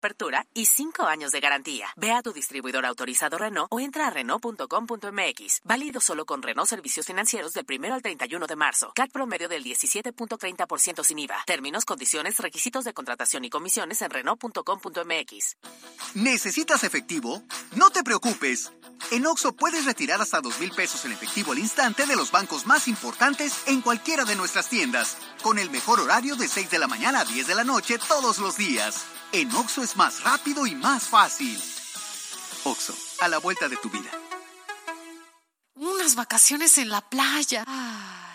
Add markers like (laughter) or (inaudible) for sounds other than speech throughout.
apertura y 5 años de garantía. Ve a tu distribuidor autorizado Renault o entra a Renault.com.mx. Válido solo con Renault Servicios Financieros del 1 al 31 de marzo. CAT promedio del 17.30% sin IVA. Términos, condiciones, requisitos de contratación y comisiones en Renault.com.mx. ¿Necesitas efectivo? No te preocupes. En Oxo puedes retirar hasta dos mil pesos en efectivo al instante de los bancos más importantes en cualquiera de nuestras tiendas, con el mejor horario de 6 de la mañana a 10 de la noche todos los días. En Oxo es más rápido y más fácil. Oxo, a la vuelta de tu vida. Unas vacaciones en la playa.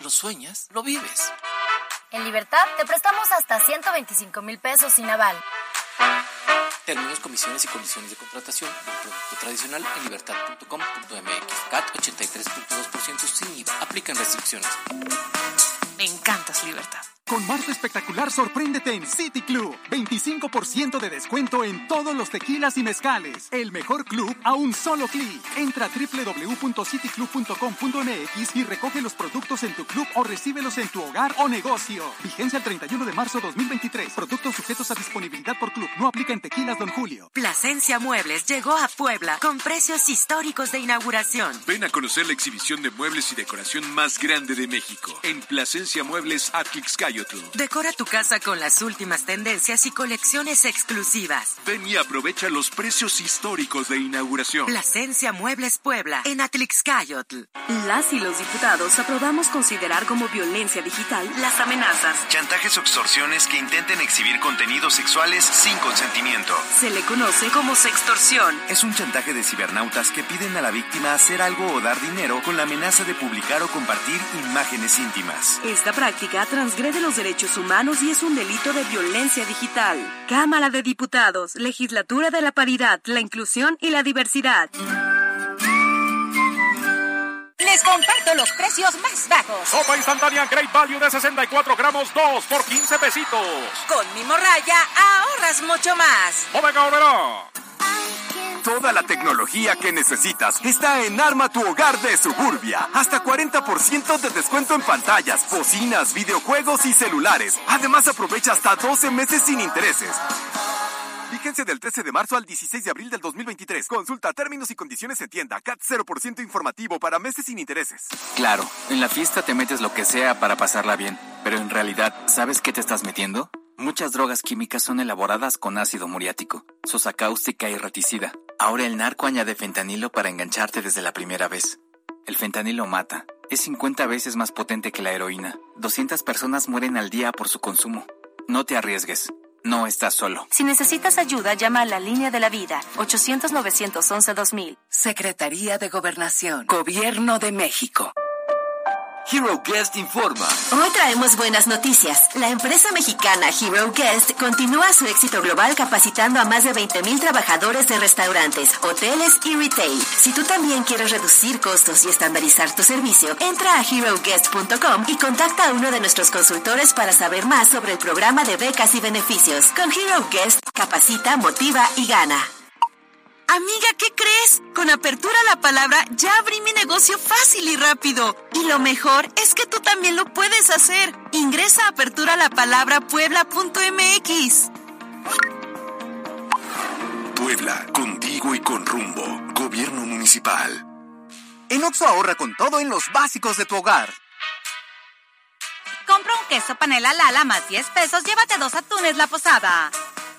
¿Lo sueñas? ¿Lo vives? En Libertad te prestamos hasta 125 mil pesos sin aval. Términos, comisiones y condiciones de contratación del producto tradicional en libertad.com.mx. CAT 83.2% sin IVA. Aplican restricciones. Me encantas, Libertad. Con marzo espectacular, sorpréndete en City Club. 25% de descuento en todos los tequilas y mezcales. El mejor club a un solo clic. Entra a www.cityclub.com.mx y recoge los productos en tu club o recíbelos en tu hogar o negocio. Vigencia el 31 de marzo 2023. Productos sujetos a disponibilidad por club. No aplica en tequilas, don Julio. Plasencia Muebles llegó a Puebla con precios históricos de inauguración. Ven a conocer la exhibición de muebles y decoración más grande de México. En Plasencia Muebles Decora tu casa con las últimas tendencias y colecciones exclusivas. Ven y aprovecha los precios históricos de inauguración. Plasencia Muebles Puebla, en Atlixcayotl. Las y los diputados aprobamos considerar como violencia digital las amenazas, chantajes o extorsiones que intenten exhibir contenidos sexuales sin consentimiento. Se le conoce como sextorsión. Es un chantaje de cibernautas que piden a la víctima hacer algo o dar dinero con la amenaza de publicar o compartir imágenes íntimas. Esta práctica transgrede los derechos humanos y es un delito de violencia digital. Cámara de Diputados, Legislatura de la Paridad, la Inclusión y la Diversidad. Les comparto los precios más bajos. Sopa instantánea Great Value de 64 gramos, 2 por 15 pesitos. Con mi morraya ahorras mucho más. Omega Obrera. Toda la tecnología que necesitas está en Arma tu Hogar de Suburbia. Hasta 40% de descuento en pantallas, bocinas, videojuegos y celulares. Además aprovecha hasta 12 meses sin intereses. Vigencia del 13 de marzo al 16 de abril del 2023. Consulta términos y condiciones en tienda. CAT 0% informativo para meses sin intereses. Claro, en la fiesta te metes lo que sea para pasarla bien. Pero en realidad, ¿sabes qué te estás metiendo? Muchas drogas químicas son elaboradas con ácido muriático, sosa cáustica y reticida. Ahora el narco añade fentanilo para engancharte desde la primera vez. El fentanilo mata. Es 50 veces más potente que la heroína. 200 personas mueren al día por su consumo. No te arriesgues. No estás solo. Si necesitas ayuda, llama a la línea de la vida. 800-911-2000. Secretaría de Gobernación. Gobierno de México. Hero Guest informa. Hoy traemos buenas noticias. La empresa mexicana Hero Guest continúa su éxito global capacitando a más de 20.000 trabajadores de restaurantes, hoteles y retail. Si tú también quieres reducir costos y estandarizar tu servicio, entra a heroguest.com y contacta a uno de nuestros consultores para saber más sobre el programa de becas y beneficios. Con Hero Guest, capacita, motiva y gana. Amiga, ¿qué crees? Con Apertura la Palabra ya abrí mi negocio fácil y rápido. Y lo mejor es que tú también lo puedes hacer. Ingresa a aperturalapalabrapuebla.mx. Puebla, contigo y con rumbo. Gobierno municipal. En Oxo ahorra con todo en los básicos de tu hogar. Compra un queso panela Lala más 10 pesos, llévate dos atunes la posada.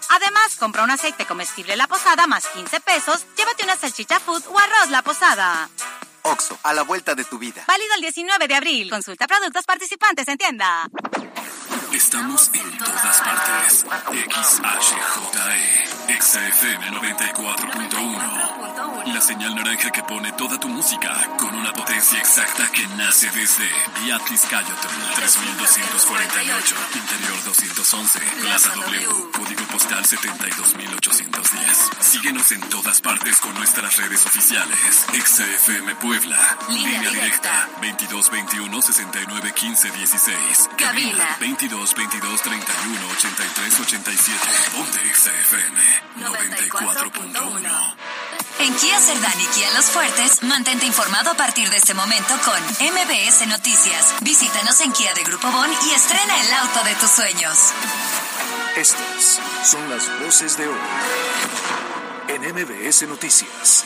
Además, compra un aceite comestible La Posada más 15 pesos, llévate una salchicha food o arroz La Posada. Oxo, a la vuelta de tu vida. Válido el 19 de abril. Consulta productos participantes en tienda. Estamos en todas partes. XHJE, XFM 94.1. La señal naranja que pone toda tu música con una potencia exacta que nace desde Beatriz Cayotón, 3248, Interior 211, Plaza W, Código Postal 72810. Síguenos en todas partes con nuestras redes oficiales. XFM Puebla, línea, directa, 2221 69 15 16. Cabina 22 22 31 83 87. Ponte XFM 94.1. En Kia Cerdán y Kia Los Fuertes, mantente informado a partir de este momento con MBS Noticias. Visítanos en Kia de Grupo Bon y estrena el auto de tus sueños. Estas son las voces de hoy en MBS Noticias.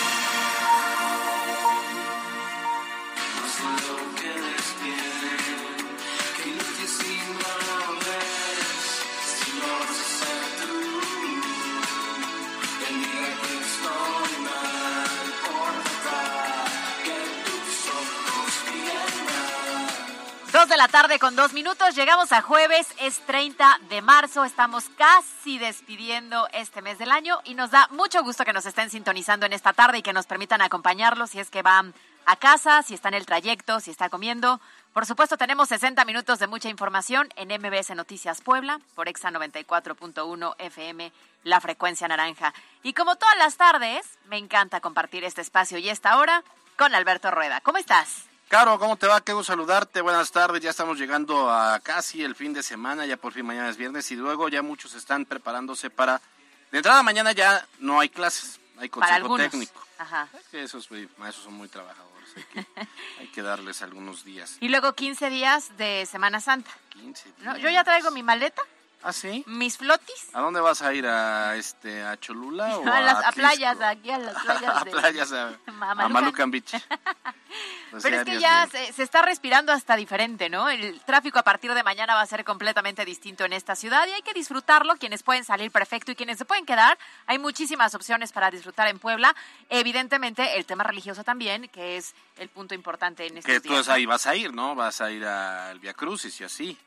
La tarde con dos minutos, llegamos a jueves, es 30 de marzo, estamos casi despidiendo este mes del año y nos da mucho gusto que nos estén sintonizando en esta tarde y que nos permitan acompañarlos si es que van a casa, si está en el trayecto, si está comiendo. Por supuesto, tenemos 60 minutos de mucha información en MBS Noticias Puebla, por Exa 94.1 FM, la frecuencia naranja. Y como todas las tardes, me encanta compartir este espacio y esta hora con Alberto Rueda. ¿Cómo estás? Caro, ¿cómo te va? Qué gusto saludarte. Buenas tardes. Ya estamos llegando a casi el fin de semana. Ya por fin mañana es viernes y luego ya muchos están preparándose para. De entrada mañana ya no hay clases, hay consejo técnico. Ajá. Esos maestros son muy trabajadores. Hay que, (laughs) hay que darles algunos días. Y luego 15 días de Semana Santa. 15 días. ¿No? Yo ya traigo mi maleta. ¿Ah, sí? Mis flotis. ¿A dónde vas a ir? ¿A este a Cholula (laughs) o a, las, a playas, aquí a las playas. (laughs) a de- playas, a. Malucan Beach. (laughs) Pues Pero es que ya se, se está respirando hasta diferente, ¿no? El tráfico a partir de mañana va a ser completamente distinto en esta ciudad y hay que disfrutarlo. Quienes pueden salir perfecto y quienes se pueden quedar, hay muchísimas opciones para disfrutar en Puebla. Evidentemente, el tema religioso también, que es el punto importante en estos Que tú días. ahí vas a ir, ¿no? Vas a ir al Via Crucis y así.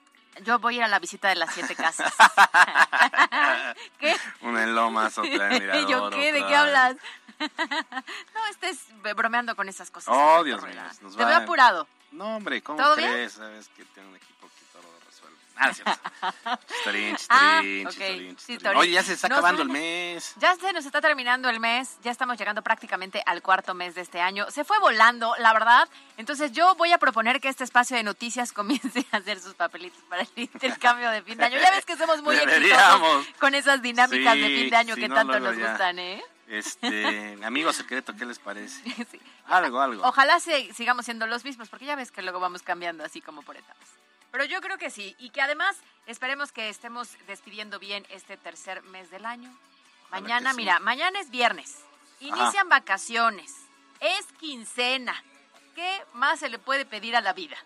Yo voy a ir a la visita de las siete casas. (laughs) ¿Qué? Una en Lomas, otra en (laughs) Mirador. ¿Yo qué? ¿De qué hablas? (laughs) no estés bromeando con esas cosas. Oh, Dios mío. Te veo apurado. No, hombre, ¿cómo ¿Todo bien? crees? Sabes que tengo un equipo Ah, es cierto. Chistarín, Ah, chistarín, ok. chistarín, Sí, chistarín. Torín. Oye, ya se está Nos acabando el mes. Ya se nos está terminando el mes, ya estamos llegando prácticamente al cuarto mes de este año. Se fue volando, la verdad. Entonces yo voy a proponer que este espacio de noticias (laughs) comience a hacer sus papelitos para el intercambio de fin de año. Ya ves que somos muy exitosos con esas dinámicas de Sí, fin de año sí, que no, tanto nos ya. gustan, ¿eh? Este, amigo secreto, ¿qué les parece? (laughs) Algo, algo. Ojalá se- sigamos siendo los mismos, porque ya ves que luego vamos cambiando así como por etapas. Pero yo creo que sí, y que además esperemos que estemos despidiendo bien este tercer mes del año. Mañana, sí. mira, mañana es viernes, inician vacaciones, es quincena. ¿Qué más se le puede pedir a la vida?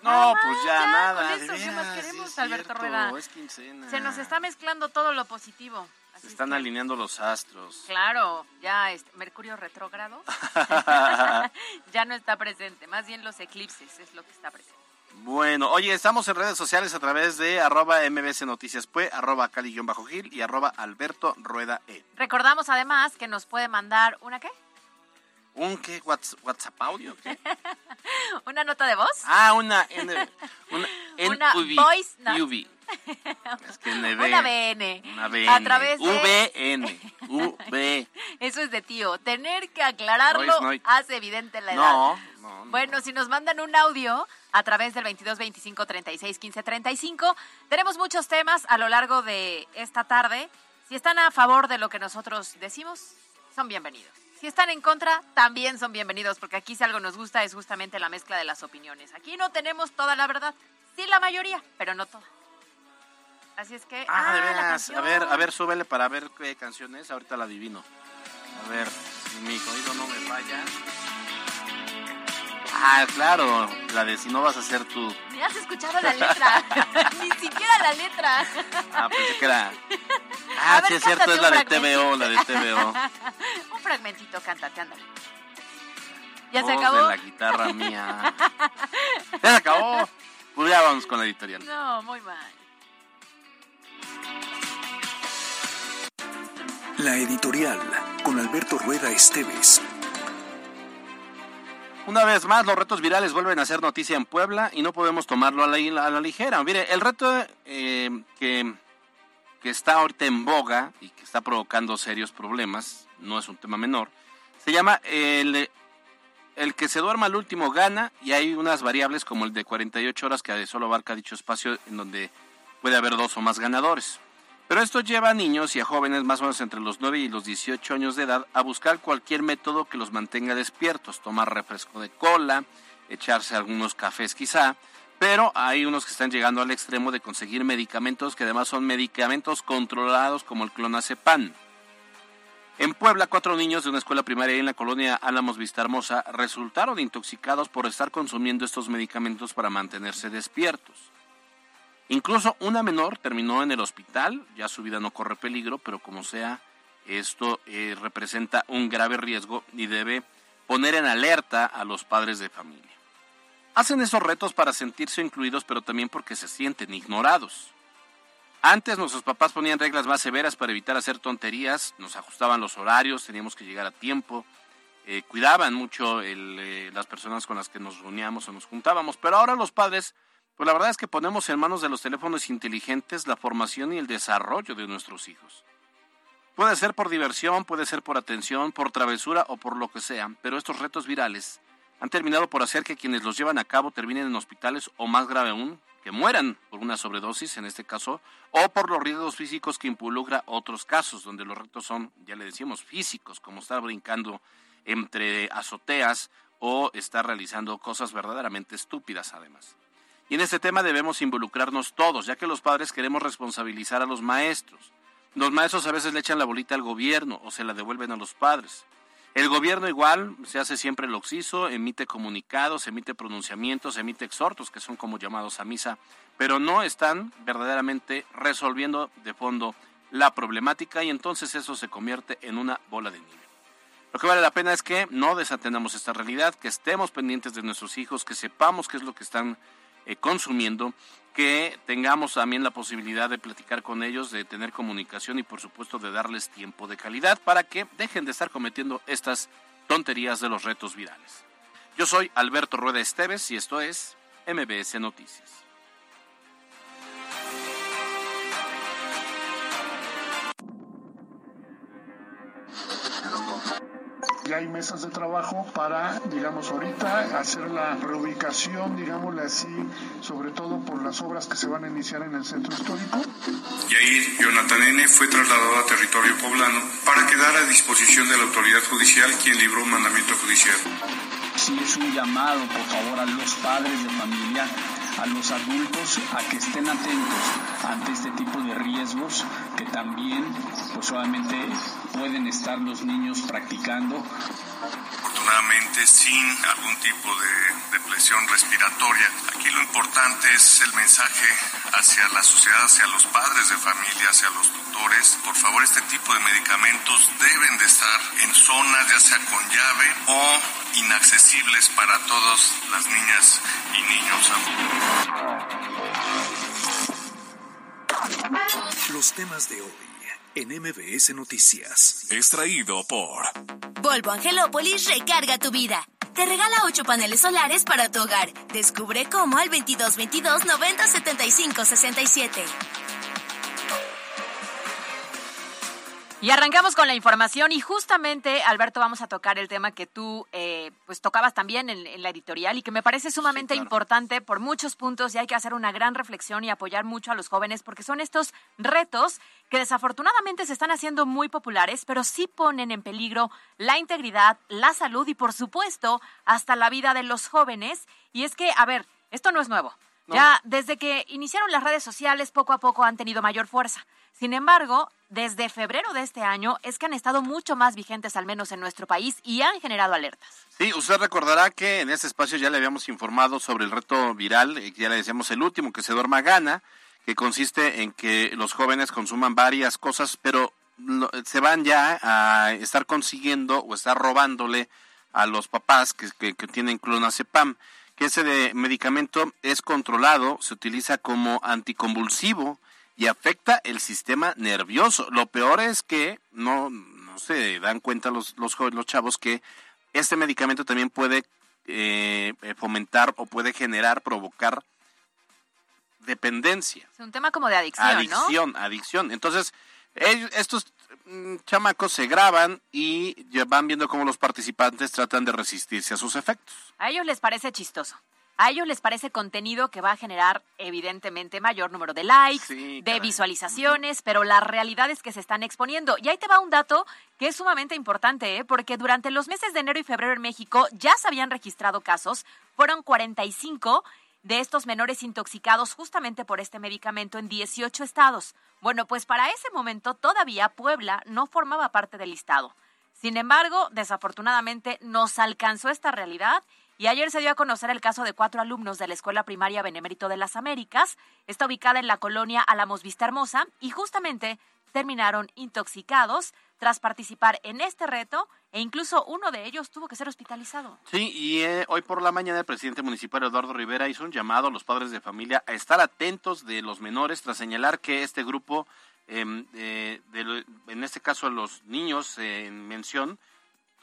No, Nada pues ya, ya, nada. con de eso, ¿qué más veras, queremos, es Alberto Rueda? Es quincena. Se nos está mezclando todo lo positivo. Se es están que- alineando los astros. Claro, ya este, Mercurio retrógrado (laughs) (laughs) ya no está presente, más bien los eclipses es lo que está presente. Bueno, oye, estamos en redes sociales a través de arroba mbc noticias pue, arroba cali-gil y arroba alberto rueda e. Recordamos además que nos puede mandar una qué? ¿Un qué? Whats- ¿WhatsApp audio? ¿Qué? (laughs) ¿Una nota de voz? Ah, una N, una, (laughs) Una NUV, voice. UV. (laughs) Es que NV. Una VN. Una VN. A través de- VN. V. (laughs) Eso es de tío. Tener que aclararlo hace evidente la edad. No, no, no. Bueno, si nos mandan un audio a través del 22 25 36 15 35, tenemos muchos temas a lo largo de esta tarde. Si están a favor de lo que nosotros decimos, son bienvenidos. Si están en contra, también son bienvenidos, porque aquí si algo nos gusta es justamente la mezcla de las opiniones. Aquí no tenemos toda la verdad, sí la mayoría, pero no toda. Así es que... Ah, de la veras. A ver, a ver, súbele para ver qué canción es. Ahorita la adivino. A ver, si mi oído no me falla. Ah, claro, la de si no vas a ser tú. Ni has escuchado la letra, (laughs) ni siquiera la letra. Ah, pensé que era. (laughs) Ah, ver, sí es cierto, es la de TVO, la de TVO. (laughs) Un fragmentito, cántate, ándale. ¿Ya se acabó? de la guitarra mía. Ya se acabó. Pues ya vamos con la editorial. No, muy mal. La editorial con Alberto Rueda Esteves. Una vez más, los retos virales vuelven a ser noticia en Puebla y no podemos tomarlo a la, a la ligera. Mire, el reto eh, que, que está ahorita en boga y que está provocando serios problemas, no es un tema menor, se llama el, el que se duerma al último gana y hay unas variables como el de 48 horas que solo abarca dicho espacio en donde puede haber dos o más ganadores. Pero esto lleva a niños y a jóvenes más o menos entre los 9 y los 18 años de edad a buscar cualquier método que los mantenga despiertos, tomar refresco de cola, echarse algunos cafés quizá, pero hay unos que están llegando al extremo de conseguir medicamentos que además son medicamentos controlados como el clonazepam. En Puebla, cuatro niños de una escuela primaria en la colonia Álamos Vista Hermosa resultaron intoxicados por estar consumiendo estos medicamentos para mantenerse despiertos. Incluso una menor terminó en el hospital, ya su vida no corre peligro, pero como sea, esto eh, representa un grave riesgo y debe poner en alerta a los padres de familia. Hacen esos retos para sentirse incluidos, pero también porque se sienten ignorados. Antes nuestros papás ponían reglas más severas para evitar hacer tonterías, nos ajustaban los horarios, teníamos que llegar a tiempo, eh, cuidaban mucho eh, las personas con las que nos reuníamos o nos juntábamos, pero ahora los padres pues la verdad es que ponemos en manos de los teléfonos inteligentes la formación y el desarrollo de nuestros hijos. Puede ser por diversión, puede ser por atención, por travesura o por lo que sea, pero estos retos virales han terminado por hacer que quienes los llevan a cabo terminen en hospitales o más grave aún, que mueran por una sobredosis en este caso, o por los riesgos físicos que involucra otros casos, donde los retos son, ya le decíamos, físicos, como estar brincando entre azoteas o estar realizando cosas verdaderamente estúpidas además. Y en este tema debemos involucrarnos todos, ya que los padres queremos responsabilizar a los maestros. Los maestros a veces le echan la bolita al gobierno o se la devuelven a los padres. El gobierno igual se hace siempre el oxiso, emite comunicados, emite pronunciamientos, emite exhortos, que son como llamados a misa, pero no están verdaderamente resolviendo de fondo la problemática y entonces eso se convierte en una bola de nieve. Lo que vale la pena es que no desatendamos esta realidad, que estemos pendientes de nuestros hijos, que sepamos qué es lo que están eh, consumiendo, que tengamos también la posibilidad de platicar con ellos, de tener comunicación y por supuesto de darles tiempo de calidad para que dejen de estar cometiendo estas tonterías de los retos virales. Yo soy Alberto Rueda Esteves y esto es MBS Noticias. Ya hay mesas de trabajo para, digamos, ahorita hacer la reubicación, digámosle así, sobre todo por las obras que se van a iniciar en el centro histórico. Y ahí Jonathan N. fue trasladado a territorio poblano para quedar a disposición de la autoridad judicial quien libró un mandamiento judicial. Sí es un llamado, por favor, a los padres de familia a los adultos a que estén atentos ante este tipo de riesgos que también pues pueden estar los niños practicando. Afortunadamente sin algún tipo de, de presión respiratoria. Aquí lo importante es el mensaje hacia la sociedad, hacia los padres de familia, hacia los tutores. Por favor, este tipo de medicamentos deben de estar en zonas ya sea con llave o inaccesibles para todas las niñas y niños. Los temas de hoy en MBS Noticias. Extraído por Volvo Angelópolis recarga tu vida. Te regala 8 paneles solares para tu hogar. Descubre cómo al 2222 90 75 67. Y arrancamos con la información y justamente, Alberto, vamos a tocar el tema que tú eh, pues tocabas también en, la editorial y que me parece sumamente importante por muchos puntos y hay que hacer una gran reflexión y apoyar mucho a los jóvenes porque son estos retos que desafortunadamente se están haciendo muy populares, pero sí ponen en peligro la integridad, la salud y por supuesto hasta la vida de los jóvenes. Y es que, a ver, esto no es nuevo. Ya desde que iniciaron las redes sociales, poco a poco han tenido mayor fuerza. Sin embargo, desde febrero de este año es que han estado mucho más vigentes, al menos en nuestro país, y han generado alertas. Sí, usted recordará que en este espacio ya le habíamos informado sobre el reto viral, eh, ya le decíamos el último, que se duerma gana, que consiste en que los jóvenes consuman varias cosas, pero se van ya a estar consiguiendo o estar robándole a los papás que, que, que tienen clonazepam, que ese de medicamento es controlado, se utiliza como anticonvulsivo, y afecta el sistema nervioso. Lo peor es que no, no se dan cuenta los, los, los chavos que este medicamento también puede eh, fomentar o puede generar, provocar dependencia. Es un tema como de adicción, adicción ¿no? Adicción, Entonces, estos mm, chamacos se graban y van viendo cómo los participantes tratan de resistirse a sus efectos. A ellos les parece chistoso. A ellos les parece contenido que va a generar evidentemente mayor número de likes, de visualizaciones, pero la realidad es que se están exponiendo. Y ahí te va un dato que es sumamente importante, ¿eh? porque durante los meses de enero y febrero en México ya se habían registrado casos, fueron 45 de estos menores intoxicados justamente por este medicamento en 18 estados. Bueno, pues para ese momento todavía Puebla no formaba parte del listado. Sin embargo, desafortunadamente nos alcanzó esta realidad y ayer se dio a conocer el caso de cuatro alumnos de la Escuela Primaria Benemérito de las Américas. Está ubicada en la colonia Alamos Vista Hermosa y justamente terminaron intoxicados tras participar en este reto e incluso uno de ellos tuvo que ser hospitalizado. Sí, y eh, hoy por la mañana el presidente municipal Eduardo Rivera hizo un llamado a los padres de familia a estar atentos de los menores tras señalar que este grupo, em, eh, en este caso los niños en mención,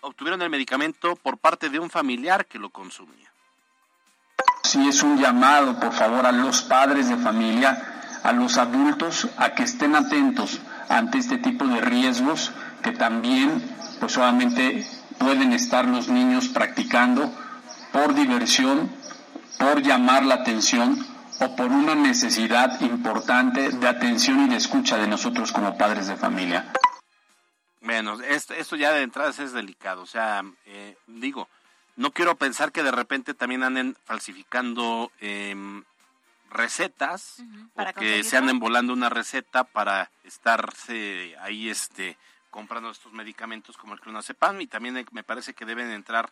obtuvieron el medicamento por parte de un familiar que lo consumía. Sí, es un llamado, por favor, a los padres de familia, a los adultos, a que estén atentos ante este tipo de riesgos que también, pues solamente pueden estar los niños practicando por diversión, por llamar la atención o por una necesidad importante de atención y de escucha de nosotros como padres de familia. Esto, esto ya de entrada es delicado. O sea, eh, digo, no quiero pensar que de repente también anden falsificando em, recetas o que se anden volando una receta para estarse ahí este comprando estos medicamentos como el clonazepam y también me parece que deben entrar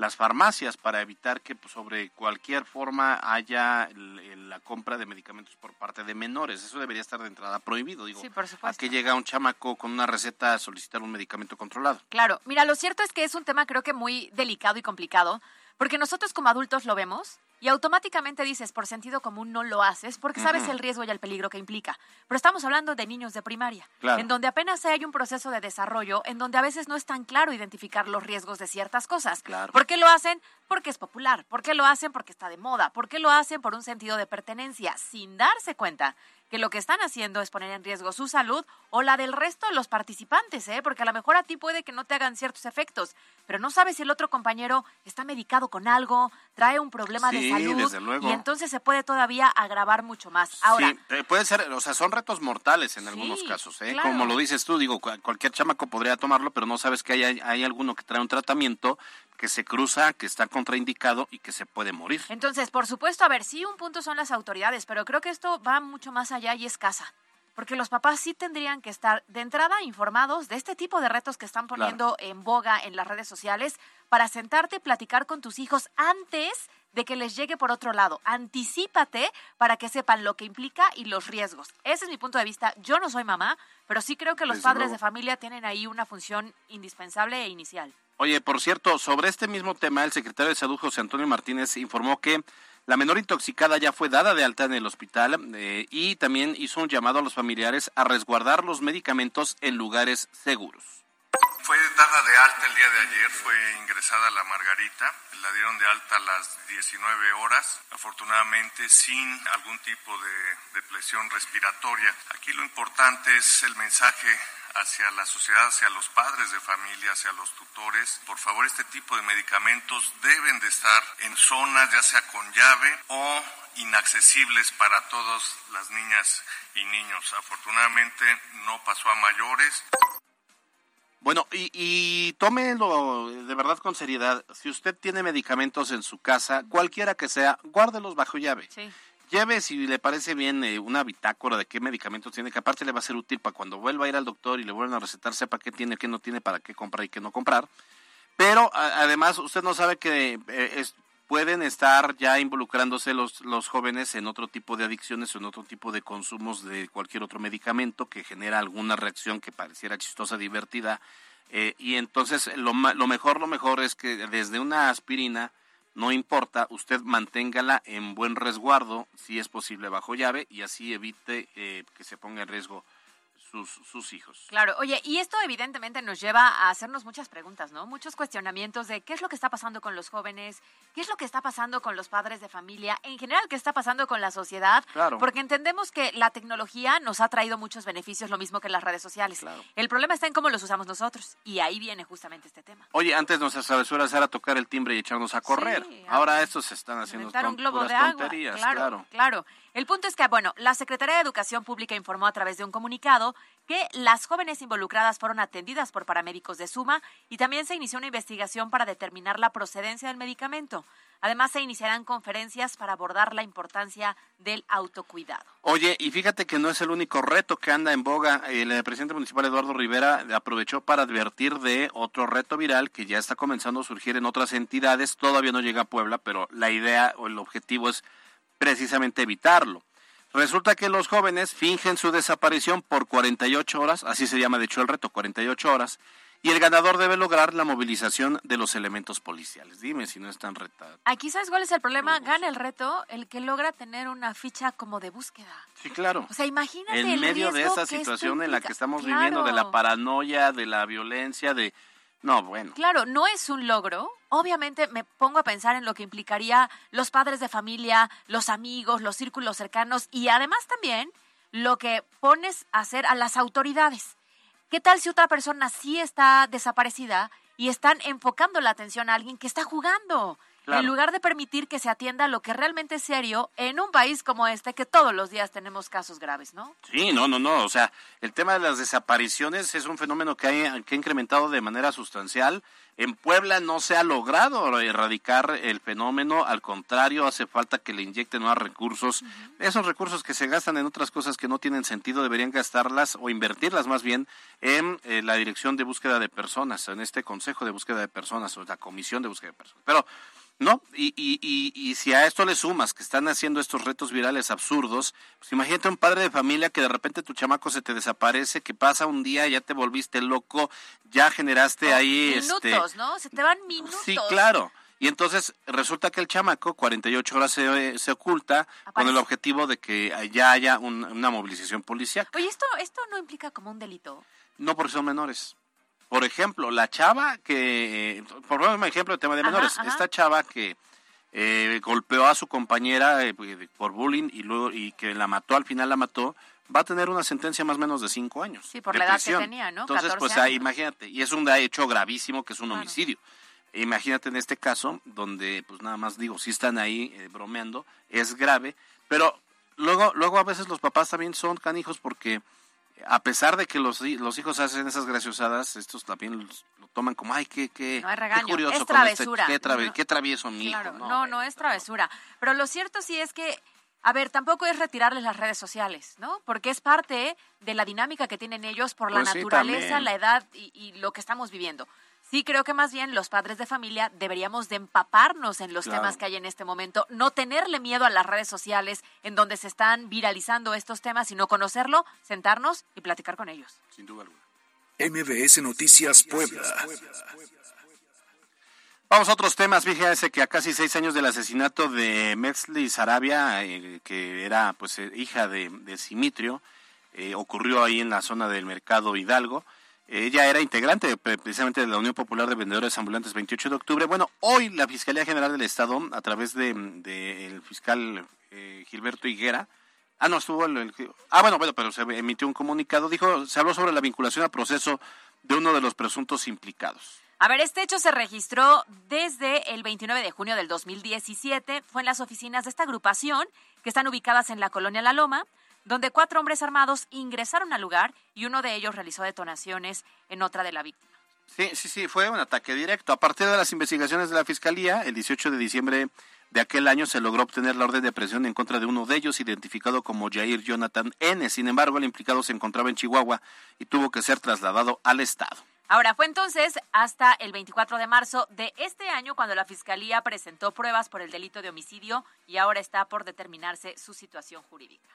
las farmacias para evitar que pues, sobre cualquier forma haya la compra de medicamentos por parte de menores. Eso debería estar de entrada prohibido. Digo, sí, por ¿a que llega un chamaco con una receta a solicitar un medicamento controlado? Claro, mira, lo cierto es que es un tema creo que muy delicado y complicado, porque nosotros como adultos lo vemos y automáticamente dices, por sentido común no lo haces porque sabes el riesgo y el peligro que implica. Pero estamos hablando de niños de primaria, en donde apenas hay un proceso de desarrollo, en donde a veces no es tan claro identificar los riesgos de ciertas cosas. ¿Por qué lo hacen? Porque es popular. ¿Por qué lo hacen? Porque está de moda. ¿Por qué lo hacen? Por un sentido de pertenencia, sin darse cuenta que lo que están haciendo es poner en riesgo su salud o la del resto de los participantes, ¿eh? porque a lo mejor a ti puede que no te hagan ciertos efectos, pero no sabes si el otro compañero está medicado con algo, trae un problema de salud y entonces se puede todavía agravar mucho más. Ahora, sí, puede ser, o sea, son retos mortales en algunos casos, ¿eh? como lo dices tú, digo, cualquier chamaco podría tomarlo, pero no sabes que hay, hay alguno que trae un tratamiento que se cruza, que está contraindicado y que se puede morir. Entonces, por supuesto, a ver, sí, un punto son las autoridades, pero creo que esto va mucho más allá y es casa. Porque los papás sí tendrían que estar de entrada informados de este tipo de retos que están poniendo en boga en las redes sociales para sentarte y platicar con tus hijos antes de que les llegue por otro lado. Anticípate para que sepan lo que implica y los riesgos. Ese es mi punto de vista. Yo no soy mamá, pero sí creo que los padres de familia tienen ahí una función indispensable e inicial. Oye, por cierto, sobre este mismo tema, el secretario de Salud, José Antonio Martínez, informó que la menor intoxicada ya fue dada de alta en el hospital eh, y también hizo un llamado a los familiares a resguardar los medicamentos en lugares seguros. Fue dada de alta el día de ayer, fue ingresada la Margarita, la dieron de alta a las 19 horas, afortunadamente sin algún tipo de, de presión respiratoria. Aquí lo importante es el mensaje hacia la sociedad, hacia los padres de familia, hacia los tutores. Por favor, este tipo de medicamentos deben de estar en zonas ya sea con llave o inaccesibles para todas las niñas y niños. Afortunadamente no pasó a mayores. Bueno, y, y tómelo de verdad con seriedad. Si usted tiene medicamentos en su casa, cualquiera que sea, guárdelos bajo llave. Sí lleve si le parece bien eh, una bitácora de qué medicamentos tiene, que aparte le va a ser útil para cuando vuelva a ir al doctor y le vuelvan a recetar, sepa qué tiene, qué no tiene, para qué comprar y qué no comprar. Pero además usted no sabe que eh, pueden estar ya involucrándose los, los jóvenes en otro tipo de adicciones o en otro tipo de consumos de cualquier otro medicamento que genera alguna reacción que pareciera chistosa, divertida. Eh, y entonces lo, lo mejor, lo mejor es que desde una aspirina, no importa, usted manténgala en buen resguardo, si es posible bajo llave, y así evite eh, que se ponga en riesgo sus, sus hijos. Claro, oye, y esto evidentemente nos lleva a hacernos muchas preguntas, ¿no? Muchos cuestionamientos de qué es lo que está pasando con los jóvenes, qué es lo que está pasando con los padres de familia, en general, qué está pasando con la sociedad, Claro. porque entendemos que la tecnología nos ha traído muchos beneficios, lo mismo que las redes sociales. El problema está en cómo los usamos nosotros, y ahí viene justamente este tema. Oye, antes nuestras travesuras era tocar el timbre y echarnos a correr. Ahora estos se están haciendo un globo de agua. tonterías, claro, claro. claro. El punto es que, bueno, la Secretaría de Educación Pública informó a través de un comunicado que las jóvenes involucradas fueron atendidas por paramédicos de Suma y también se inició una investigación para determinar la procedencia del medicamento. Además, se iniciarán conferencias para abordar la importancia del autocuidado. Oye, y fíjate que no es el único reto que anda en boga. El eh, presidente municipal Eduardo Rivera aprovechó para advertir de otro reto viral que ya está comenzando a surgir en otras entidades. Todavía no llega a Puebla, pero la idea o el objetivo es precisamente evitarlo. Resulta que los jóvenes fingen su desaparición por 48 horas, así se llama de hecho el reto, 48 horas, y el ganador debe lograr la movilización de los elementos policiales. Dime si no están retado. Aquí, ¿sabes cuál es el problema? Gana el reto el que logra tener una ficha como de búsqueda. Sí, claro. O sea, imagínate en el medio de esa situación en la que estamos Claro. viviendo, de la paranoia, de la violencia, de... No, bueno. Claro, no es un logro. Obviamente me pongo a pensar en lo que implicaría los padres de familia, los amigos, los círculos cercanos y además también lo que pones a hacer a las autoridades. ¿Qué tal si otra persona sí está desaparecida y están enfocando la atención a alguien que está jugando? Claro. En lugar de permitir que se atienda lo que realmente es serio en un país como este, que todos los días tenemos casos graves, ¿no? Sí, no, no, no. O sea, el tema de las desapariciones es un fenómeno que ha, que ha incrementado de manera sustancial. En Puebla no se ha logrado erradicar el fenómeno, al contrario, hace falta que le inyecten más recursos. Esos recursos que se gastan en otras cosas que no tienen sentido deberían gastarlas o invertirlas más bien en eh, la dirección de búsqueda de personas, en este Consejo de Búsqueda de Personas o la Comisión de Búsqueda de Personas. Pero no, y, y, y, y si a esto le sumas que están haciendo estos retos virales absurdos, pues imagínate un padre de familia que de repente tu chamaco se te desaparece, que pasa un día, ya te volviste loco, ya generaste ahí Minutos, este ¿no? Se te van minutos. Sí, claro. Y entonces resulta que el chamaco 48 horas se, se oculta con el objetivo de que ya haya un- una movilización policial. Oye, esto, esto no implica como un delito. No porque son menores. Por ejemplo, la chava que, por poner un ejemplo de tema de menores, ajá. esta chava que eh, golpeó a su compañera eh, por bullying y luego y que la mató, al final la mató, va a tener una sentencia más o menos de cinco años. Sí, por de la edad que tenía, ¿no? Entonces, 14 pues ahí, imagínate, y es un hecho gravísimo que es un homicidio. Imagínate en este caso, donde pues nada más digo, si están ahí eh, bromeando, es grave, pero luego, luego a veces los papás también son canijos porque a pesar de que los, los hijos hacen esas graciosadas, estos también lo toman como, ay, qué, qué, No qué curioso es este- qué, trave- No. qué travieso mi Claro, hijo. no, No, no, es travesura. Pero lo cierto sí es que, a ver, tampoco es retirarles las redes sociales, ¿no? Porque es parte de la dinámica que tienen ellos por la Pues sí, naturaleza, también. la edad y, y lo que estamos viviendo. Sí, creo que más bien los padres de familia deberíamos de empaparnos en los Claro. temas que hay en este momento, no tenerle miedo a las redes sociales en donde se están viralizando estos temas, sino conocerlo, sentarnos y platicar con ellos. Sin duda alguna. MBS Noticias Puebla. Vamos a otros temas. Fíjense que a casi seis años del asesinato de Metzli Sarabia, eh, que era pues eh, hija de, de Simitrio, eh, ocurrió ahí en la zona del Mercado Hidalgo. Ella era integrante pre- precisamente de la Unión Popular de Vendedores Ambulantes 28 de octubre. Bueno, hoy la Fiscalía General del Estado, a través del de, el fiscal eh, Gilberto Higuera, ah, no, estuvo el, ah, bueno, bueno, pero se emitió un comunicado, dijo, se habló sobre la vinculación al proceso de uno de los presuntos implicados. A ver, este hecho se registró desde el 29 de junio del 2017. Fue en las oficinas de esta agrupación, que están ubicadas en la colonia La Loma, donde cuatro hombres armados ingresaron al lugar y uno de ellos realizó detonaciones en otra de la víctima. Sí, sí, sí, fue un ataque directo. A partir de las investigaciones de la Fiscalía, el 18 de diciembre de aquel año se logró obtener la orden de presión en contra de uno de ellos, identificado como Jair Jonathan N. Sin embargo, el implicado se encontraba en Chihuahua y tuvo que ser trasladado al Estado. Ahora, fue entonces hasta el 24 de marzo de este año cuando la Fiscalía presentó pruebas por el delito de homicidio y ahora está por determinarse su situación jurídica.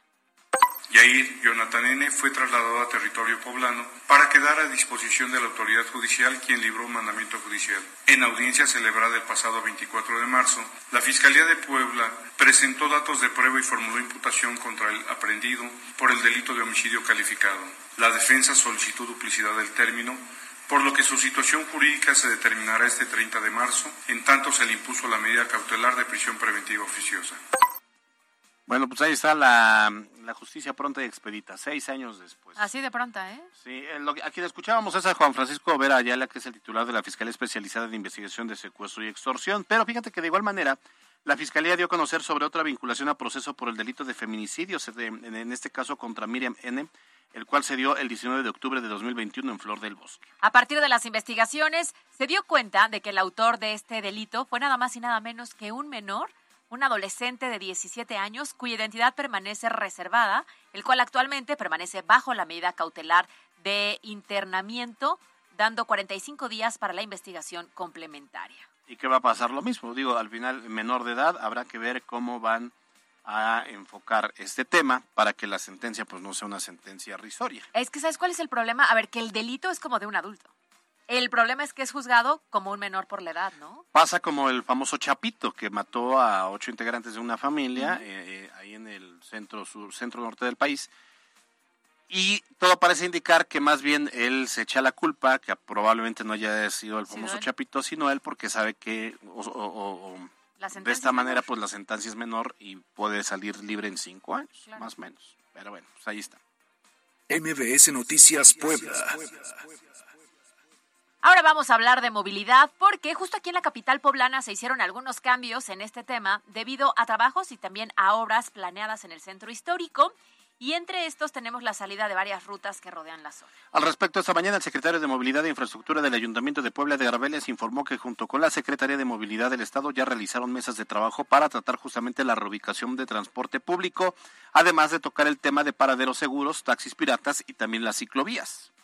Yair Jonathan N. fue trasladado a territorio poblano para quedar a disposición de la autoridad judicial quien libró mandamiento judicial. En audiencia celebrada el pasado 24 de marzo, la Fiscalía de Puebla presentó datos de prueba y formuló imputación contra el aprendido por el delito de homicidio calificado. La defensa solicitó duplicidad del término por lo que su situación jurídica se determinará este 30 de marzo, en tanto se le impuso la medida cautelar de prisión preventiva oficiosa. Bueno, pues ahí está la, justicia pronta y expedita, seis años después. Así de pronta, ¿eh? Sí, eh, lo, aquí le escuchábamos es a Juan Francisco Vera Ayala, que es el titular de la Fiscalía Especializada de Investigación de Secuestro y Extorsión, pero fíjate que de igual manera la Fiscalía dio a conocer sobre otra vinculación a proceso por el delito de feminicidio, en este caso contra Miriam N., el cual se dio el 19 de octubre de 2021 en Flor del Bosque. A partir de las investigaciones, se dio cuenta de que el autor de este delito fue nada más y nada menos que un menor un adolescente de 17 años cuya identidad permanece reservada, el cual actualmente permanece bajo la medida cautelar de internamiento, dando 45 días para la investigación complementaria. ¿Y qué va a pasar? Lo mismo, digo, al final, menor de edad, habrá que ver cómo van a enfocar este tema para que la sentencia pues no sea una sentencia risoria. Es que ¿sabes cuál es el problema? A ver, que el delito es como de un adulto. El problema es que es juzgado como un menor por la edad, ¿no? Pasa como el famoso Chapito que mató a ocho integrantes de una familia eh, eh, ahí en el centro sur, centro norte del país. Y todo parece indicar que más bien él se echa la culpa, que probablemente no haya sido el famoso Chapito, sino él porque sabe que de esta manera pues la sentencia es menor y puede salir libre en cinco años, más o menos. Pero bueno, pues ahí está. MBS Noticias Puebla. Ahora vamos a hablar de movilidad porque justo aquí en la capital poblana se hicieron algunos cambios en este tema debido a trabajos y también a obras planeadas en el centro histórico. Y entre estos tenemos la salida de varias rutas que rodean la zona. Al respecto, esta mañana el secretario de Movilidad e Infraestructura del Ayuntamiento de Puebla de Arbeles informó que junto con la Secretaría de Movilidad del Estado ya realizaron mesas de trabajo para tratar justamente la reubicación de transporte público, además de tocar el tema de paraderos seguros, taxis piratas y también las ciclovías.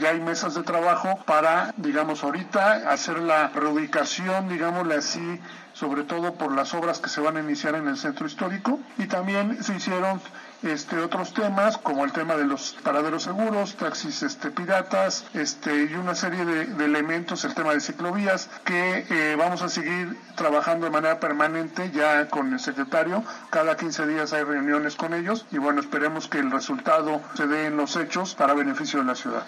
Ya hay mesas de trabajo para, digamos, ahorita hacer la reubicación, digámosle así, sobre todo por las obras que se van a iniciar en el centro histórico. Y también se hicieron este, otros temas como el tema de los paraderos seguros, taxis este, piratas este, y una serie de, elementos, el tema de ciclovías, que eh, vamos a seguir trabajando de manera permanente ya con el secretario. Cada 15 días hay reuniones con ellos y bueno, esperemos que el resultado se dé en los hechos para beneficio de la ciudad.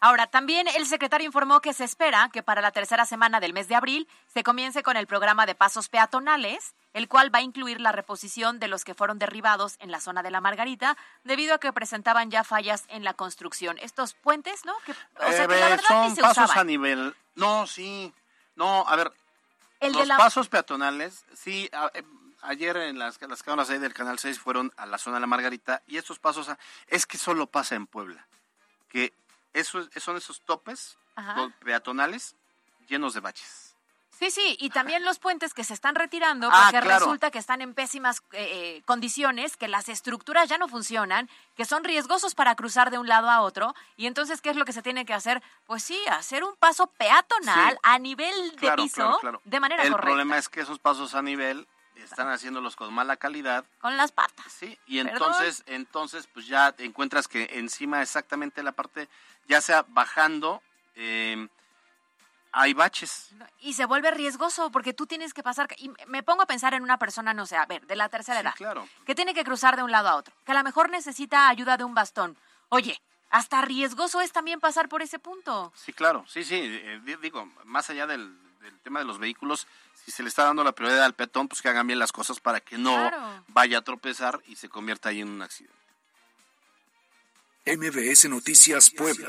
Ahora, también el secretario informó que se espera que para la tercera semana del mes de abril se comience con el programa de pasos peatonales, el cual va a incluir la reposición de los que fueron derribados en la zona de la Margarita debido a que presentaban ya fallas en la construcción. Estos puentes, ¿no? Que, o sea, que la verdad son pasos a nivel. No, sí. No, a ver. los pasos peatonales, sí. Eh, ayer en las, las cámaras ahí del Canal 6 fueron a la zona de la Margarita y estos pasos, es que solo pasa en Puebla. Que eso, son esos topes peatonales llenos de baches. Sí, sí, y también los puentes que se están retirando ah, porque resulta que están en pésimas eh, eh, condiciones, que las estructuras ya no funcionan, que son riesgosos para cruzar de un lado a otro. Y entonces, ¿qué es lo que se tiene que hacer? Pues sí, hacer un paso peatonal a nivel de piso de manera correcta. El problema es que esos pasos a nivel están haciéndolos con mala calidad. Con las patas. Sí, y entonces, entonces pues ya encuentras que encima exactamente la parte, ya sea bajando, em, hay baches. Y se vuelve riesgoso porque tú tienes que pasar, y me pongo a pensar en una persona, no sé, a ver, de la tercera edad, claro. que tiene que cruzar de un lado a otro, que a lo mejor necesita ayuda de un bastón. Oye, hasta riesgoso es también pasar por ese punto. Sí, claro, sí, sí, eh, digo, más allá del, del tema de los vehículos, si se le está dando la prioridad al peatón, pues que hagan bien las cosas para que no vaya a tropezar y se convierta ahí en un accidente. MBS Noticias Puebla.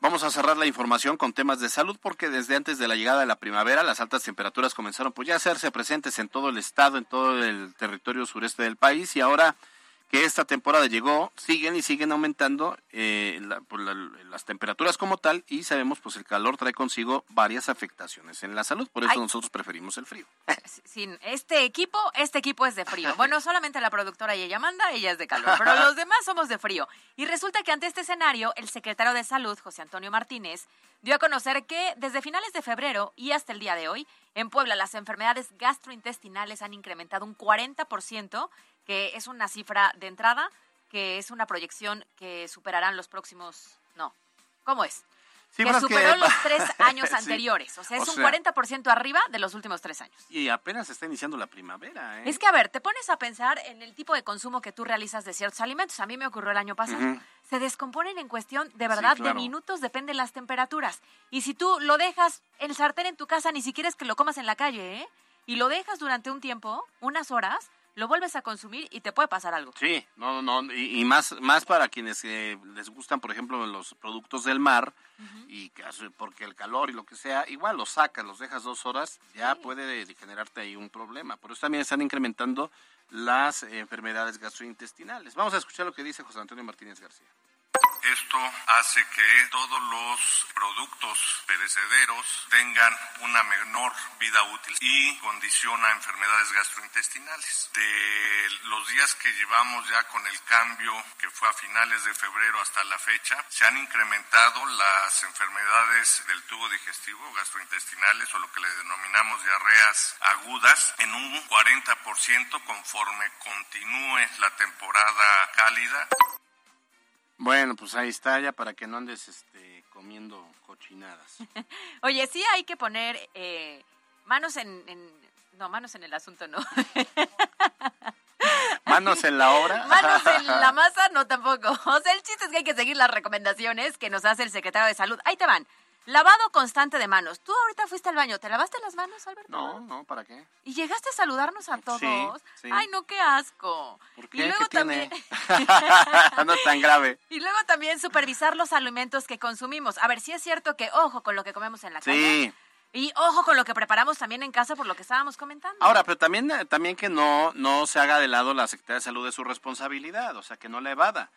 Vamos a cerrar la información con temas de salud porque desde antes de la llegada de la primavera las altas temperaturas comenzaron pues ya a hacerse presentes en todo el estado, en todo el territorio sureste del país y ahora que esta temporada llegó, siguen y siguen aumentando eh, pues, las temperaturas como tal y sabemos pues el calor trae consigo varias afectaciones en la salud, por eso nosotros preferimos el frío. (laughs) Sin este equipo, este equipo es de frío. Bueno, solamente la productora y ella manda, ella es de calor, pero los demás somos de frío. Y resulta que ante este escenario, el secretario de Salud, José Antonio Martínez, dio a conocer que desde finales de febrero y hasta el día de hoy, en Puebla las enfermedades gastrointestinales han incrementado un 40% que es una cifra de entrada, que es una proyección que superarán los próximos... No, ¿cómo es? que superó los tres (laughs) años anteriores. O sea, es un 40% arriba de los últimos tres años. Y apenas está iniciando la primavera. ¿eh? Es que, a ver, te pones a pensar en el tipo de consumo que tú realizas de ciertos alimentos. A mí me ocurrió el año pasado. Se descomponen en cuestión, de verdad, de minutos, depende de las temperaturas. Y si tú lo dejas el sartén en tu casa, ni siquiera es que lo comas en la calle, ¿eh? Y lo dejas durante un tiempo, unas horas, lo vuelves a consumir y te puede pasar algo. Sí, no, no, y, más, más para quienes eh, les gustan, por ejemplo, los productos del mar, y porque el calor y lo que sea, igual los sacas, los dejas dos horas, ya puede generarte ahí un problema. Por eso también están incrementando las enfermedades gastrointestinales. Vamos a escuchar lo que dice José Antonio Martínez García. Esto hace que todos los productos perecederos tengan una menor vida útil y condiciona enfermedades gastrointestinales. De los días que llevamos ya con el cambio, que fue a finales de febrero hasta la fecha, se han incrementado las enfermedades del tubo digestivo gastrointestinales o lo que le denominamos diarreas agudas en un 40% conforme continúe la temporada cálida. Bueno, pues ahí está ya para que no andes este, comiendo cochinadas. (laughs) Oye, sí hay que poner eh, manos en, No, manos en el asunto, no. (laughs) ¿Manos en la obra? (laughs) Manos en la masa, no tampoco. O sea, el chiste es que hay que seguir las recomendaciones que nos hace el secretario de Salud. Ahí te van. Lavado constante de manos. Tú ahorita fuiste al baño. ¿Te lavaste las manos, Alberto? No, no, ¿para qué? ¿Y llegaste a saludarnos a todos? Ay, no, qué asco. ¿Por qué? Y luego también... (laughs) no es tan grave. Y luego también supervisar los alimentos que consumimos. A ver, si es cierto que ojo con lo que comemos en la calle. Y ojo con lo que preparamos también en casa por lo que estábamos comentando. Ahora, pero también, también que no, no se haga de lado la Secretaría de Salud de su responsabilidad, o sea, que no la evada.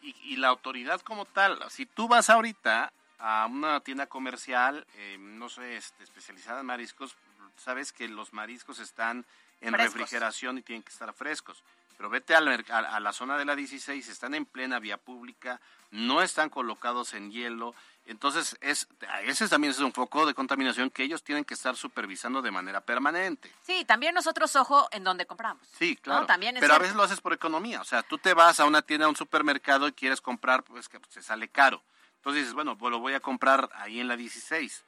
Y, y la autoridad como tal, si tú vas ahorita a una tienda comercial, eh, no sé, este, especializada en mariscos, sabes que los mariscos están en refrigeración y tienen que estar frescos. Pero vete a la, a la zona de la 16, están en plena vía pública, no están colocados en hielo. Entonces, es, ese también es un foco de contaminación que ellos tienen que estar supervisando de manera permanente. Sí, también nosotros, ojo, en donde compramos. Sí, claro. Pero a veces lo haces por economía. O sea, tú te vas a una tienda, a un supermercado y quieres comprar, pues que se sale caro. Entonces dices, bueno, pues lo voy a comprar ahí en la 16.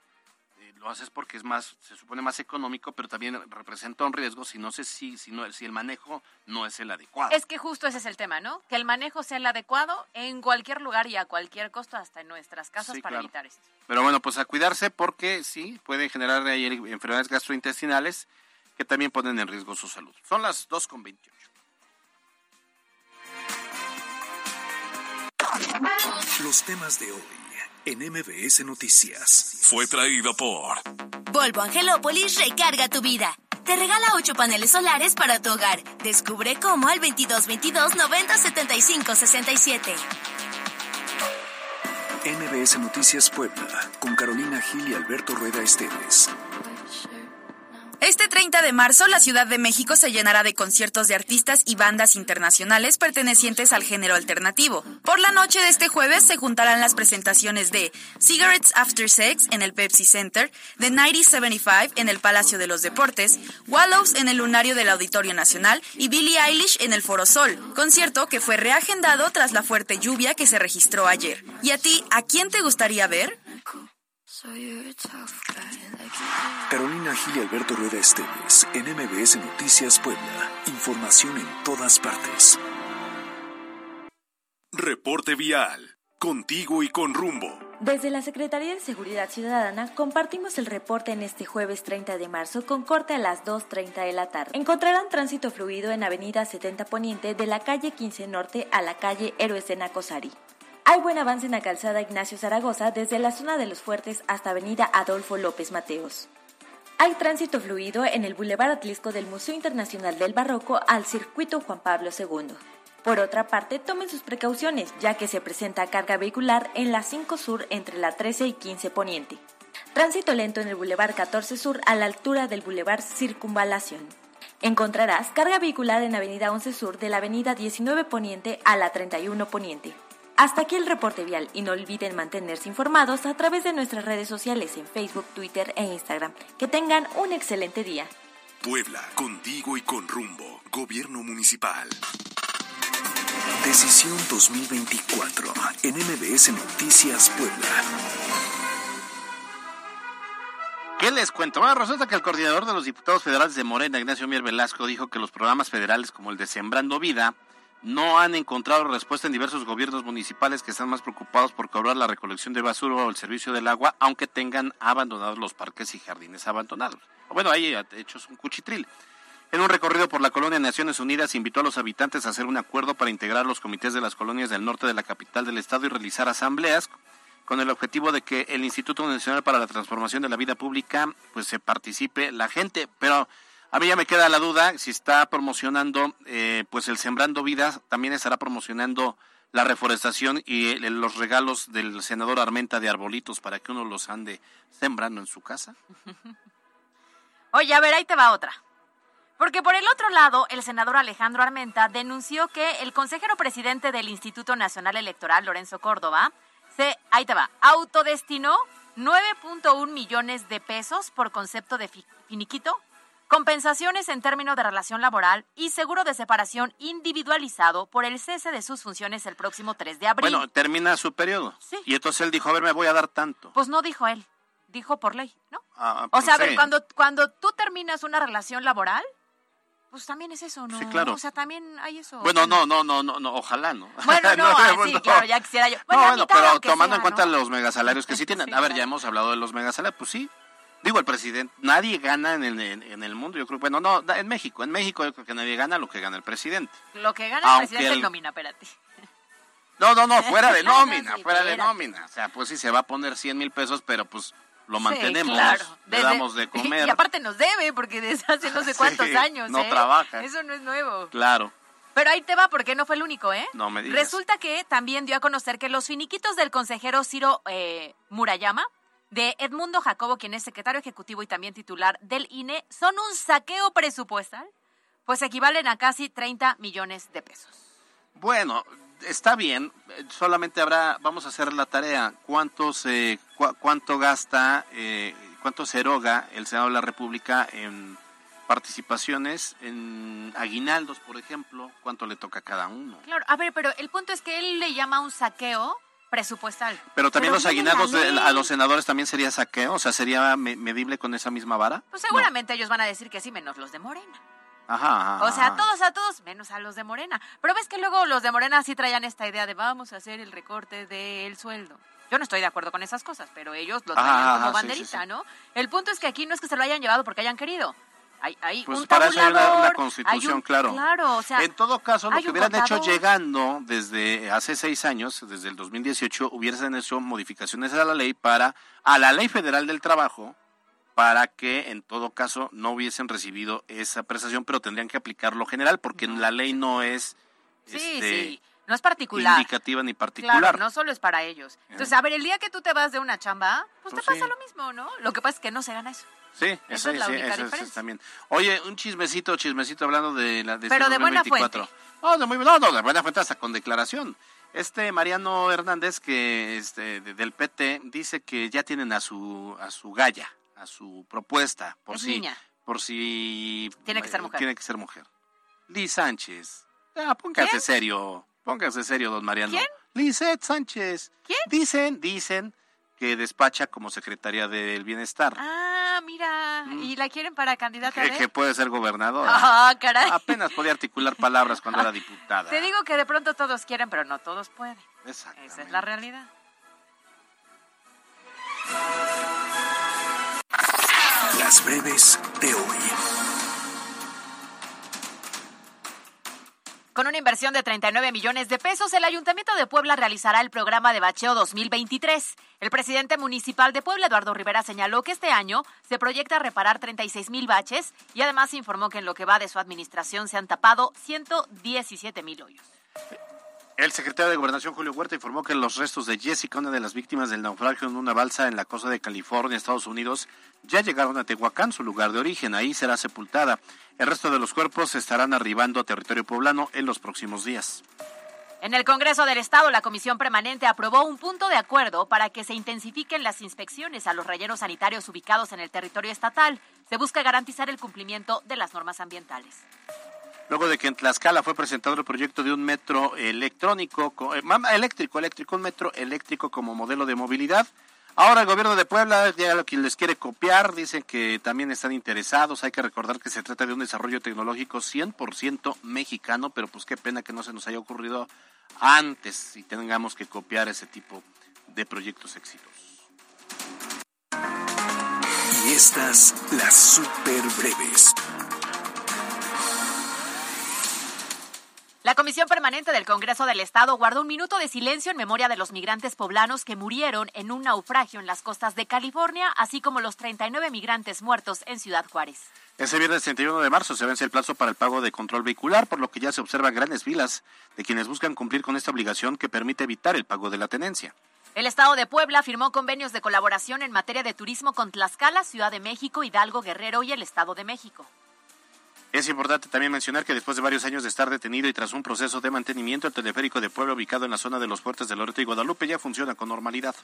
Eh, lo haces porque es más, se supone más económico, pero también representa un riesgo si no sé si, si, no, si el manejo no es el adecuado. Es que justo ese es el tema, ¿no? Que el manejo sea el adecuado en cualquier lugar y a cualquier costo, hasta en nuestras casas, para evitar esto. Pero bueno, pues a cuidarse porque sí, pueden generar ahí enfermedades gastrointestinales que también ponen en riesgo su salud. Son las 2.28. Los temas de hoy en MBS Noticias. Fue traído por Volvo Angelópolis recarga tu vida. Te regala 8 paneles solares para tu hogar. Descubre cómo al 2222 90 75 67. MBS Noticias Puebla con Carolina Gil y Alberto Rueda Esteves. Este 30 de marzo, la Ciudad de México se llenará de conciertos de artistas y bandas internacionales pertenecientes al género alternativo. Por la noche de este jueves se juntarán las presentaciones de Cigarettes After Sex en el Pepsi Center, The 9075 en el Palacio de los Deportes, Wallows en el Lunario del Auditorio Nacional y Billie Eilish en el Foro Sol, concierto que fue reagendado tras la fuerte lluvia que se registró ayer. ¿Y a ti, a quién te gustaría ver? Carolina Gil y Alberto Rueda Esteves, en MBS Noticias Puebla. Información en todas partes. Reporte vial. Contigo y con rumbo. Desde la Secretaría de Seguridad Ciudadana compartimos el reporte en este jueves 30 de marzo con corte a las 2.30 de la tarde. Encontrarán tránsito fluido en Avenida 70 Poniente de la calle 15 Norte a la calle Héroes de Nacosari. Hay buen avance en la calzada Ignacio Zaragoza desde la zona de los Fuertes hasta Avenida Adolfo López Mateos. Hay tránsito fluido en el Boulevard Atlisco del Museo Internacional del Barroco al Circuito Juan Pablo II. Por otra parte, tomen sus precauciones, ya que se presenta carga vehicular en la 5 Sur entre la 13 y 15 Poniente. Tránsito lento en el Boulevard 14 Sur a la altura del Boulevard Circunvalación. Encontrarás carga vehicular en Avenida 11 Sur de la Avenida 19 Poniente a la 31 Poniente. Hasta aquí el reporte vial y no olviden mantenerse informados a través de nuestras redes sociales en Facebook, Twitter e Instagram. Que tengan un excelente día. Puebla, contigo y con rumbo. Gobierno Municipal. Decisión 2024 en MBS Noticias Puebla. ¿Qué les cuento? Bueno, resulta que el coordinador de los diputados federales de Morena, Ignacio Mier Velasco, dijo que los programas federales como el de Sembrando Vida no han encontrado respuesta en diversos gobiernos municipales que están más preocupados por cobrar la recolección de basura o el servicio del agua, aunque tengan abandonados los parques y jardines abandonados. Bueno, ahí hechos un cuchitril. En un recorrido por la colonia Naciones Unidas, invitó a los habitantes a hacer un acuerdo para integrar los comités de las colonias del norte de la capital del estado y realizar asambleas con el objetivo de que el Instituto Nacional para la Transformación de la Vida Pública pues se participe la gente, pero a mí ya me queda la duda si está promocionando eh, pues el Sembrando Vidas, también estará promocionando la reforestación y los regalos del senador Armenta de arbolitos para que uno los ande sembrando en su casa. (laughs) Oye, a ver, ahí te va otra. Porque por el otro lado, el senador Alejandro Armenta denunció que el consejero presidente del Instituto Nacional Electoral, Lorenzo Córdoba, se, ahí te va, autodestinó 9.1 millones de pesos por concepto de finiquito, compensaciones en términos de relación laboral y seguro de separación individualizado por el cese de sus funciones el próximo 3 de abril. Bueno, termina su periodo. Sí. Y entonces él dijo, a ver, me voy a dar tanto. Pues no dijo él, dijo por ley, ¿no? Ah, o sea, a ver, cuando, cuando tú terminas una relación laboral, pues también es eso, ¿no? Sí, claro. O sea, también hay eso. Bueno, no, no, no, no, no ojalá, ¿no? Bueno, (laughs) no, (laughs) sí, claro, ya quisiera yo. Bueno, bueno pero tomando en cuenta los megasalarios que sí (laughs) tienen. a ver, ya hemos hablado de los megasalarios, pues sí. Digo, el presidente, nadie gana en el, en, el mundo, yo creo, bueno, no, en México, en México yo creo que nadie gana lo que gana el presidente. Lo que gana el presidente el... nómina, espérate. No, no, no, fuera de (laughs) nómina, fuera de nómina. O sea, pues sí se va a poner 100 mil pesos, pero pues lo mantenemos, claro. le damos de (laughs) comer. Y aparte nos debe, porque desde hace no sé (laughs) cuántos años. No ¿eh? trabaja. Eso no es nuevo. Claro. Pero ahí te va, porque no fue el único, ¿eh? No me digas. Resulta que también dio a conocer que los finiquitos del consejero Ciro eh, Murayama, de Edmundo Jacobo, quien es secretario ejecutivo y también titular del INE, son un saqueo presupuestal, pues equivalen a casi 30 millones de pesos. Bueno, está bien, solamente habrá, vamos a hacer la tarea, cuánto se, cuánto gasta, eh, cuánto se eroga el Senado de la República en participaciones en aguinaldos, por ejemplo, cuánto le toca a cada uno. Claro, a ver, pero el punto es que él le llama un saqueo presupuestal. Pero también los aguinaldos a los senadores también sería saqueo, o sea, sería medible con esa misma vara. Pues seguramente ellos van a decir que sí, menos los de Morena. Ajá, O sea, todos a todos, menos a los de Morena. Pero ves que luego los de Morena sí traían esta idea de vamos a hacer el recorte del sueldo. Yo no estoy de acuerdo con esas cosas, pero ellos lo traían como banderita, ¿no? El punto es que aquí no es que se lo hayan llevado porque hayan querido. Hay, hay pues un para eso hay una, constitución, claro. Claro, o sea. En todo caso, lo que hubieran hecho llegando desde hace seis años, desde el 2018, hubiesen hecho modificaciones a la ley para, a la ley federal del trabajo, para que en todo caso no hubiesen recibido esa prestación, pero tendrían que aplicarlo general, porque en la ley no es sí, este, sí. No es particular. Indicativa ni particular. Claro, no solo es para ellos. Entonces, a ver, el día que tú te vas de una chamba, pues, te pues pasa lo mismo, ¿no? Lo que pasa es que no se gana eso. Sí, eso es la única diferencia. también. Oye, un chismecito, chismecito hablando de la de Pero de buena fuente. No, de muy, no, no, de buena fuente hasta con declaración. Este Mariano Hernández que este del PT dice que ya tienen a su a su galla a su propuesta por si por si tiene que ser mujer. Tiene que ser mujer. Liz Sánchez. Ah, póngase serio. Póngase serio, don Mariano. ¿Quién? Lizeth Sánchez. ¿Quién? Dicen, dicen que despacha como secretaria del bienestar. Ah, mira, mm. ¿y la quieren para candidata que, que puede ser gobernadora. Ah, caray. Apenas podía articular palabras cuando era diputada. Te digo que de pronto todos quieren, pero no todos pueden. Esa es la realidad. Las breves de hoy. Con una inversión de 39 millones de pesos, el Ayuntamiento de Puebla realizará el programa de bacheo 2023. El presidente municipal de Puebla, Eduardo Rivera, señaló que este año se proyecta reparar 36 mil baches y además informó que en lo que va de su administración se han tapado 117 mil hoyos. El secretario de Gobernación, Julio Huerta, informó que los restos de Jessica, una de las víctimas del naufragio en una balsa en la costa de California, Estados Unidos, ya llegaron a Tehuacán, su lugar de origen. Ahí será sepultada. El resto de los cuerpos estarán arribando a territorio poblano en los próximos días. En el Congreso del Estado, la Comisión Permanente aprobó un punto de acuerdo para que se intensifiquen las inspecciones a los rellenos sanitarios ubicados en el territorio estatal. Se busca garantizar el cumplimiento de las normas ambientales. Luego de que en Tlaxcala fue presentado el proyecto de un metro electrónico, eh, eléctrico, eléctrico, un metro eléctrico como modelo de movilidad, Ahora el gobierno de Puebla, ya lo que les quiere copiar, dicen que también están interesados. Hay que recordar que se trata de un desarrollo tecnológico 100% mexicano, pero pues qué pena que no se nos haya ocurrido antes y tengamos que copiar ese tipo de proyectos exitosos. Y estas las super breves. Comisión Permanente del Congreso del Estado guardó un minuto de silencio en memoria de los migrantes poblanos que murieron en un naufragio en las costas de California, así como los 39 migrantes muertos en Ciudad Juárez. Ese viernes 31 de marzo se vence el plazo para el pago de control vehicular, por lo que ya se observan grandes filas de quienes buscan cumplir con esta obligación que permite evitar el pago de la tenencia. El Estado de Puebla firmó convenios de colaboración en materia de turismo con Tlaxcala, Ciudad de México, Hidalgo, Guerrero y el Estado de México. Es importante también mencionar que después de varios años de estar detenido y tras un proceso de mantenimiento, el teleférico de Puebla ubicado en la zona de los puertos de Loreto y Guadalupe ya funciona con normalidad.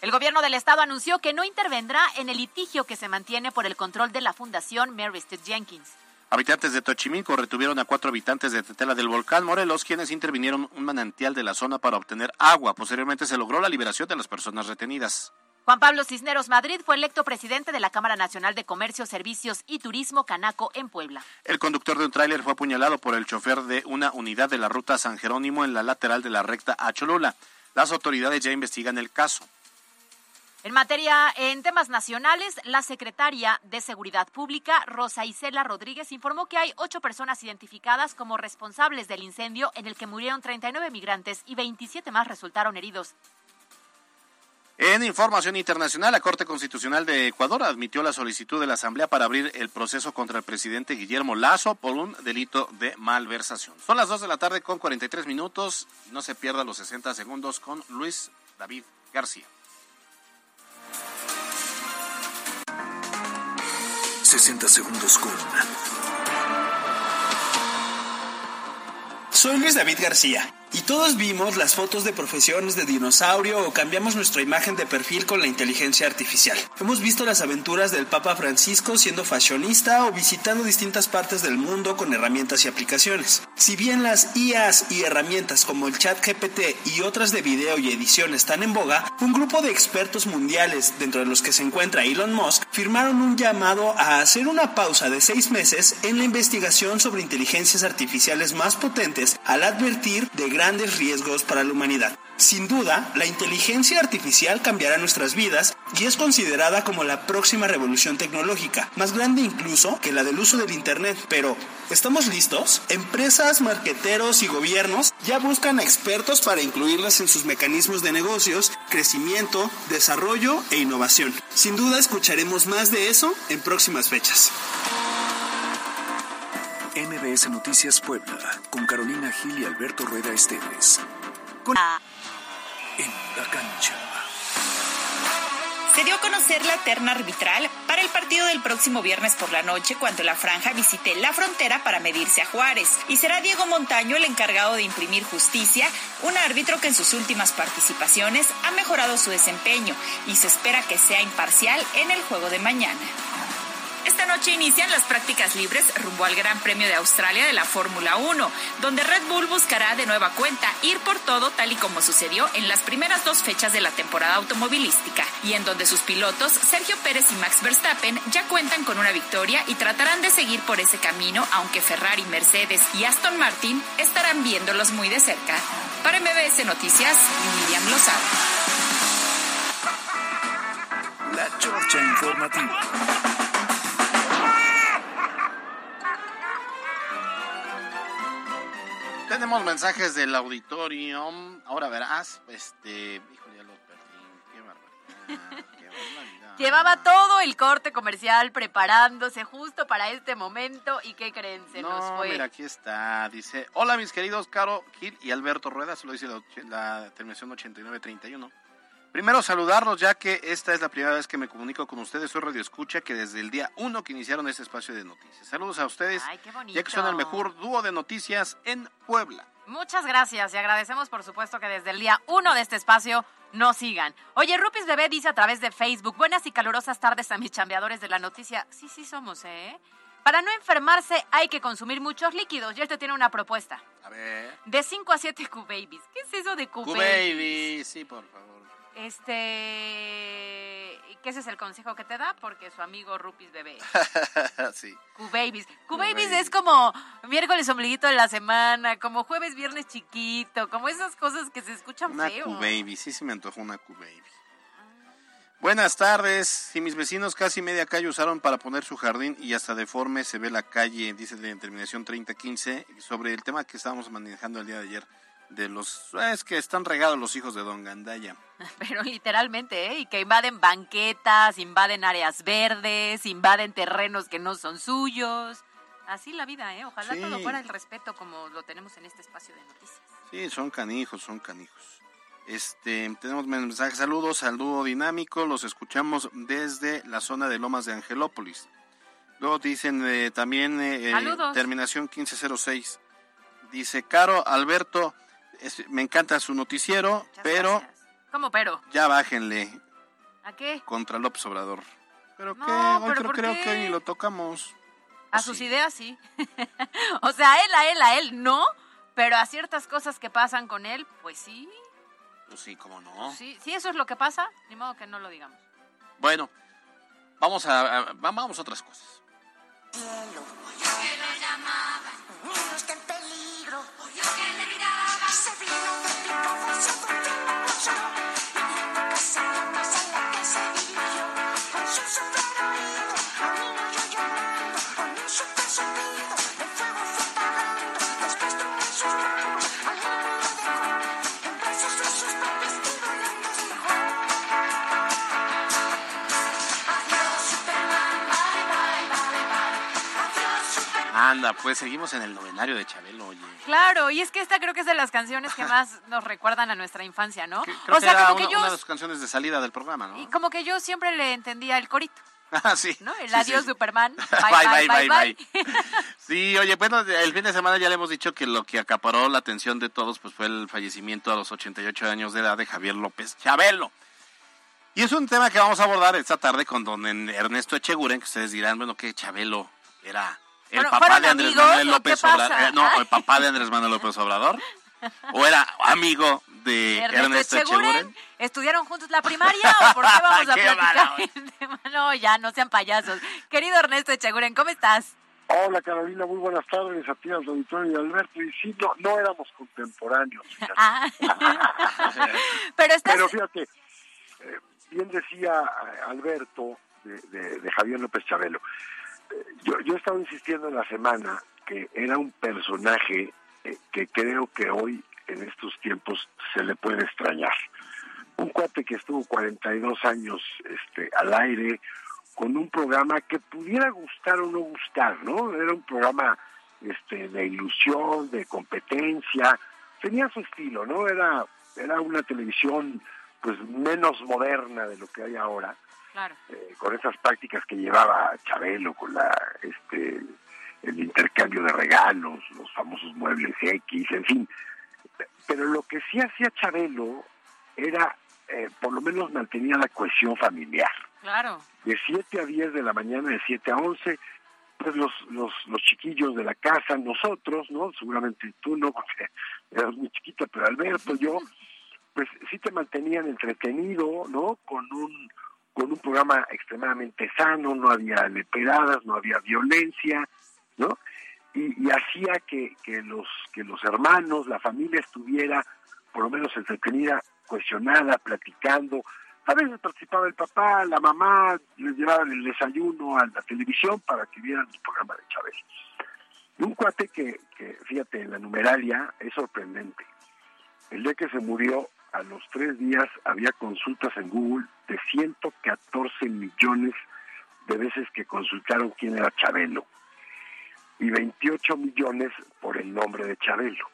El gobierno del estado anunció que no intervendrá en el litigio que se mantiene por el control de la Fundación Mary Street Jenkins. Habitantes de Tochimilco retuvieron a cuatro habitantes de Tetela del Volcán Morelos, quienes intervinieron un manantial de la zona para obtener agua. Posteriormente se logró la liberación de las personas retenidas. Juan Pablo Cisneros Madrid fue electo presidente de la Cámara Nacional de Comercio, Servicios y Turismo Canaco en Puebla. El conductor de un tráiler fue apuñalado por el chofer de una unidad de la ruta San Jerónimo en la lateral de la recta a Cholula. Las autoridades ya investigan el caso. En materia, en temas nacionales, la secretaria de Seguridad Pública, Rosa Isela Rodríguez, informó que hay ocho personas identificadas como responsables del incendio en el que murieron 39 migrantes y 27 más resultaron heridos. En información internacional, la Corte Constitucional de Ecuador admitió la solicitud de la Asamblea para abrir el proceso contra el presidente Guillermo Lazo por un delito de malversación. Son las 2 de la tarde con 43 minutos. No se pierda los 60 segundos con Luis David García. 60 segundos con Soy Luis David García y todos vimos las fotos de profesiones de dinosaurio o cambiamos nuestra imagen de perfil con la inteligencia artificial. Hemos visto las aventuras del Papa Francisco siendo fashionista o visitando distintas partes del mundo con herramientas y aplicaciones. Si bien las IAs y herramientas como el chat GPT y otras de video y edición están en boga, un grupo de expertos mundiales, dentro de los que se encuentra Elon Musk, firmaron un llamado a hacer una pausa de seis meses en la investigación sobre inteligencias artificiales más potentes al advertir de grandes riesgos para la humanidad. Sin duda, la inteligencia artificial cambiará nuestras vidas y es considerada como la próxima revolución tecnológica, más grande incluso que la del uso del Internet. Pero, ¿estamos listos? Empresas, marqueteros y gobiernos ya buscan expertos para incluirlas en sus mecanismos de negocios, crecimiento, desarrollo e innovación. Sin duda escucharemos más de eso en próximas fechas. MBS Noticias Puebla, con Carolina Gil y Alberto Rueda Esteves. En la cancha. Se dio a conocer la terna arbitral para el partido del próximo viernes por la noche cuando la franja visite la frontera para medirse a Juárez. Y será Diego Montaño el encargado de imprimir justicia, un árbitro que en sus últimas participaciones ha mejorado su desempeño y se espera que sea imparcial en el juego de mañana. Esta noche inician las prácticas libres rumbo al Gran Premio de Australia de la Fórmula 1, donde Red Bull buscará de nueva cuenta ir por todo tal y como sucedió en las primeras dos fechas de la temporada automovilística, y en donde sus pilotos, Sergio Pérez y Max Verstappen, ya cuentan con una victoria y tratarán de seguir por ese camino, aunque Ferrari, Mercedes y Aston Martin estarán viéndolos muy de cerca. Para MBS Noticias, Miriam Lozada. La Chorcha Informativa. Tenemos mensajes del auditorio. Ahora verás, este, híjole, ya los perdí. Qué barbaridad. Qué barbaridad. Llevaba todo el corte comercial preparándose justo para este momento y ¿qué creen? Se nos fue. Mira, aquí está. Dice, hola mis queridos Caro, Gil y Alberto Rueda, se lo dice la, la terminación 8931. Primero saludarlos ya que esta es la primera vez que me comunico con ustedes. Soy Radio Escucha que desde el día uno que iniciaron este espacio de noticias. Saludos a ustedes, Ay, qué bonito. ya que son el mejor dúo de noticias en Puebla. Muchas gracias y agradecemos por supuesto que desde el día uno de este espacio nos sigan. Oye, Rupis Bebé dice a través de Facebook, buenas y calurosas tardes a mis chambeadores de la noticia. Sí, sí somos, ¿eh? Para no enfermarse hay que consumir muchos líquidos y él te tiene una propuesta. A ver. De 5 a 7 Q-Babies. ¿Qué es eso de Q-Babies? Q-Baby, sí, por favor. Este... ¿Qué ese es el consejo que te da? Porque su amigo Rupis Bebé. (laughs) sí. Q-Babies. Q-Babies es como miércoles ombliguito de la semana, como jueves, viernes chiquito, como esas cosas que se escuchan Una feo. Q-Baby, sí se me antojó una Q-Baby. Buenas tardes. Si mis vecinos casi media calle usaron para poner su jardín y hasta deforme se ve la calle, dice la terminación 3015, sobre el tema que estábamos manejando el día de ayer, de los... Es que están regados los hijos de Don Gandaya. (laughs) Pero literalmente, ¿eh? Y que invaden banquetas, invaden áreas verdes, invaden terrenos que no son suyos. Así la vida, ¿eh? Ojalá Sí. todo fuera el respeto como lo tenemos en este espacio de noticias. Sí, son canijos, son canijos. Este, tenemos mensajes, saludos al dúo dinámico, los escuchamos desde la zona de Lomas de Angelópolis. Luego dicen eh, también eh, eh, terminación 1506. Dice, Caro Alberto, es- me encanta su noticiero, pero ¿Cómo pero? ya bájenle ¿A qué? contra López Obrador. Pero No, que hoy pero creo, que ni lo tocamos. A sus ideas sí. (laughs) o sea, a él, a él, a él no, pero a ciertas cosas que pasan con él, pues sí. Pues sí, cómo no. Sí, sí, eso es lo que pasa, ni modo que no lo digamos. Bueno, vamos a, a- vamos a otras cosas. está en peligro. Oyó que le miraba. Se vino de picado, se Pues seguimos en el novenario de Chabelo, oye. Claro, y es que esta creo que es de las canciones que más (laughs) nos recuerdan a nuestra infancia, ¿no? Creo o que sea, era como que una, yo una de las canciones de salida del programa, ¿no? como que yo siempre le entendía el corito, (laughs) Ah, sí. ¿no? El Sí, adiós sí. Superman. (laughs) Bye, bye, bye, bye. Sí, oye, bueno, el fin de semana ya le hemos dicho que lo que acaparó la atención de todos pues fue el fallecimiento a los 88 años de edad de Javier López Chabelo. Y es un tema que vamos a abordar esta tarde con don Ernesto Echeguren, que ustedes dirán, bueno, que Chabelo era el Bueno, papá ¿fueron de Andrés amigos Manuel López? Obrador. eh, no, el papá de Andrés Manuel López Obrador. ¿O era amigo de Ernesto Ernesto Echeguren? ¿Estudiaron juntos la primaria o por qué (laughs) vamos a Qué platicar mala el tema? No, ya, no sean payasos. Querido Ernesto Echeguren, ¿cómo estás? Hola Carolina, muy buenas tardes a ti, al auditorio y a Alberto. Y sí, no, no éramos contemporáneos. Ah. (laughs) Pero estás... Pero fíjate, eh, bien decía eh, Alberto de, de- de Javier López Chabelo. Yo, yo he estado insistiendo en la semana que era un personaje eh, que creo que hoy, en estos tiempos, se le puede extrañar. Un cuate que estuvo 42 años este, al aire, con un programa que pudiera gustar o no gustar, ¿no? Era un programa este, de ilusión, de competencia, tenía su estilo, ¿no? Era, era una televisión pues menos moderna de lo que hay ahora, Claro. eh, con esas prácticas que llevaba Chabelo, con la este el intercambio de regalos, los famosos muebles X, en fin. Pero lo que sí hacía Chabelo era, eh, por lo menos mantenía la cohesión familiar Claro. de 7 a 10 de la mañana, de 7 a 11, pues los, los, los chiquillos de la casa, nosotros, ¿no? Seguramente tú no, (laughs) porque eras muy chiquita, pero Alberto, yo, pues sí te mantenían entretenido, ¿no? Con un, con un programa extremadamente sano, no había leperadas, no había violencia, ¿no? Y, hacía que, que, los, que los hermanos, la familia estuviera por lo menos entretenida, cohesionada, platicando, a veces participaba el papá, la mamá, les llevaban el desayuno a la televisión para que vieran el programa de Chávez. Un cuate que, que, fíjate, en la numeralia es sorprendente. El día que se murió, a los tres días había consultas en Google de 114 millones de veces que consultaron quién era Chabelo y 28 millones por el nombre de Chabelo.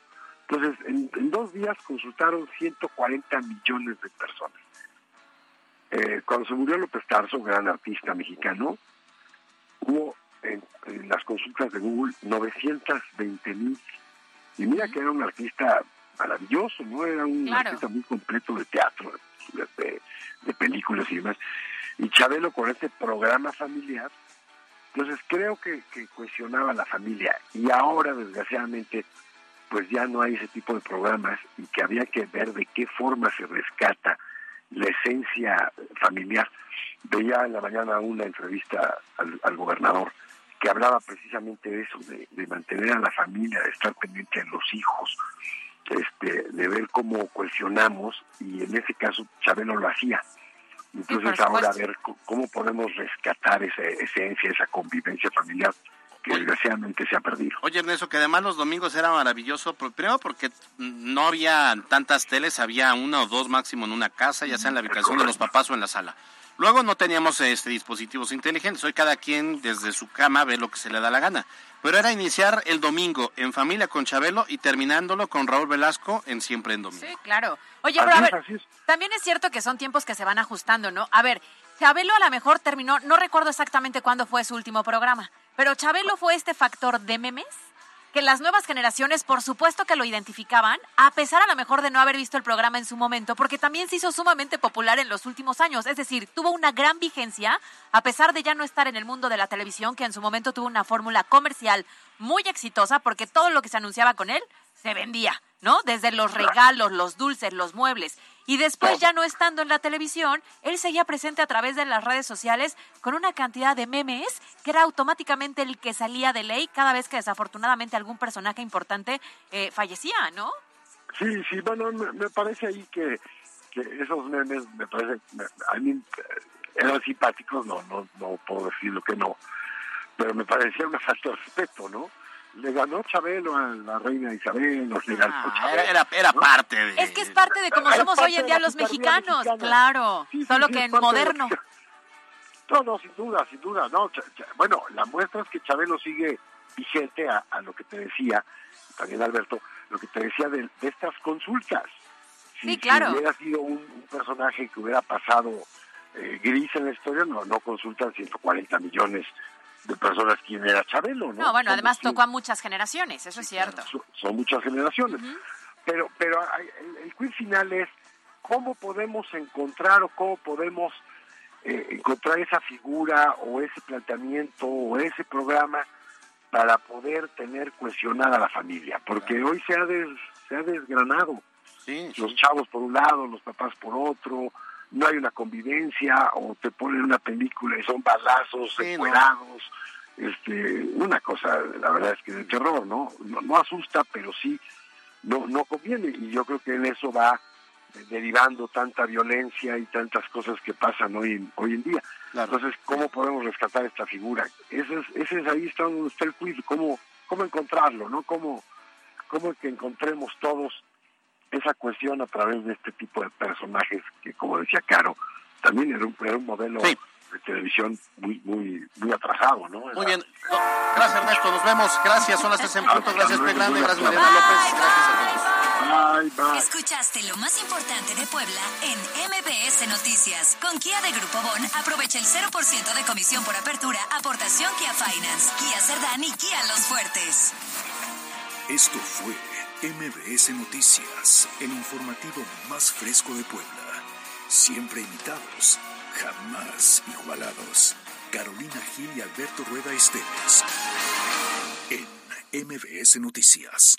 Entonces, en, en dos días consultaron 140 millones de personas. eh, cuando se murió López Tarso, gran artista mexicano, hubo en, en las consultas de Google 920 mil. Y mira que era un artista maravilloso, ¿no? Era un Claro. artista muy completo de teatro, de, de- de películas y demás. Y Chabelo con este programa familiar, entonces creo que, que cuestionaba a la familia. Y ahora, desgraciadamente, pues ya no hay ese tipo de programas y que había que ver de qué forma se rescata la esencia familiar. Veía en la mañana una entrevista al, al gobernador que hablaba precisamente de eso, de, de mantener a la familia, de estar pendiente de los hijos, este, de ver cómo cohesionamos y en ese caso Chabelo lo hacía. Entonces ahora supuesto. ver cómo podemos rescatar esa esencia, esa convivencia familiar que desgraciadamente se ha perdido. Oye, Ernesto, que además los domingos era maravilloso, primero porque no había tantas teles, había una o dos máximo en una casa, ya sea en la habitación de los papás o en la sala. Luego no teníamos este dispositivos inteligentes, hoy cada quien desde su cama ve lo que se le da la gana. Pero era iniciar el domingo en familia con Chabelo y terminándolo con Raúl Velasco en Siempre en Domingo. Sí, claro. Oye, Así pero a ver, es. también es cierto que son tiempos que se van ajustando, ¿no? A ver, Chabelo a lo mejor terminó, no recuerdo exactamente cuándo fue su último programa, pero Chabelo fue este factor de memes que las nuevas generaciones, por supuesto que lo identificaban, a pesar a lo mejor de no haber visto el programa en su momento, porque también se hizo sumamente popular en los últimos años. Es decir, tuvo una gran vigencia, a pesar de ya no estar en el mundo de la televisión, que en su momento tuvo una fórmula comercial muy exitosa, porque todo lo que se anunciaba con él se vendía, ¿no? Desde los regalos, los dulces, los muebles. Y después, ya no estando en la televisión, él seguía presente a través de las redes sociales con una cantidad de memes que era automáticamente el que salía de ley cada vez que desafortunadamente algún personaje importante eh, fallecía, ¿no? Sí, sí, bueno, me, parece ahí que, que esos memes, me parece, a mí eh, eran simpáticos, no, no, no puedo decir lo que no, pero me parecía una falta de respeto, ¿no? Le ganó Chabelo a la reina Isabel, nos le ganó Chabelo, Era, era, era ¿no? parte de... Es que es parte de cómo Es somos hoy en día los mexicanos, mexicana. claro, Sí, sí, solo sí, que en la moderno. No, no, sin duda, sin duda. No, Cha- Cha- bueno, la muestra es que Chabelo sigue vigente a, a lo que te decía, también Alberto, lo que te decía de, de estas consultas. Si, Sí, claro. si hubiera sido un, un personaje que hubiera pasado eh, gris en la historia, no, no consultan 140 millones de personas quién era Chabelo, ¿no? No, bueno, Son además tocó a muchas generaciones, eso es cierto. son, son muchas generaciones. Pero, pero el, el quiz final es cómo podemos encontrar o cómo podemos eh, encontrar esa figura o ese planteamiento o ese programa para poder tener cohesionada a la familia, porque hoy se ha, des- se ha desgranado. Los chavos por un lado, los papás por otro, no hay una convivencia o te ponen una película y son balazos, Sí, no. este, una cosa, la verdad es que de terror, ¿no? ¿no? no asusta, pero sí no, no conviene y yo creo que en eso va derivando tanta violencia y tantas cosas que pasan hoy en, hoy en día. Entonces, ¿cómo podemos rescatar esta figura? Ese es, ese es ahí está donde está el quiz, cómo, cómo encontrarlo, ¿no? Cómo, cómo que encontremos todos esa cuestión a través de este tipo de personajes que, como decía Caro, también era un, era un modelo de televisión muy muy muy atrasado, ¿no? Muy bien. No, gracias, Ernesto. Nos vemos. Gracias. Son las tres en punto. Gracias. Grande. Gracias, Mariana López. Gracias a todos. Escuchaste lo más importante de Puebla en MBS Noticias. Con Kia de Grupo Bon, aprovecha el 0% de comisión por apertura, aportación Kia Finance, Kia Cerdán y Kia Los Fuertes. Esto fue MBS Noticias, el informativo más fresco de Puebla. Siempre imitados, jamás igualados. Carolina Gil y Alberto Rueda Esteves. En MBS Noticias.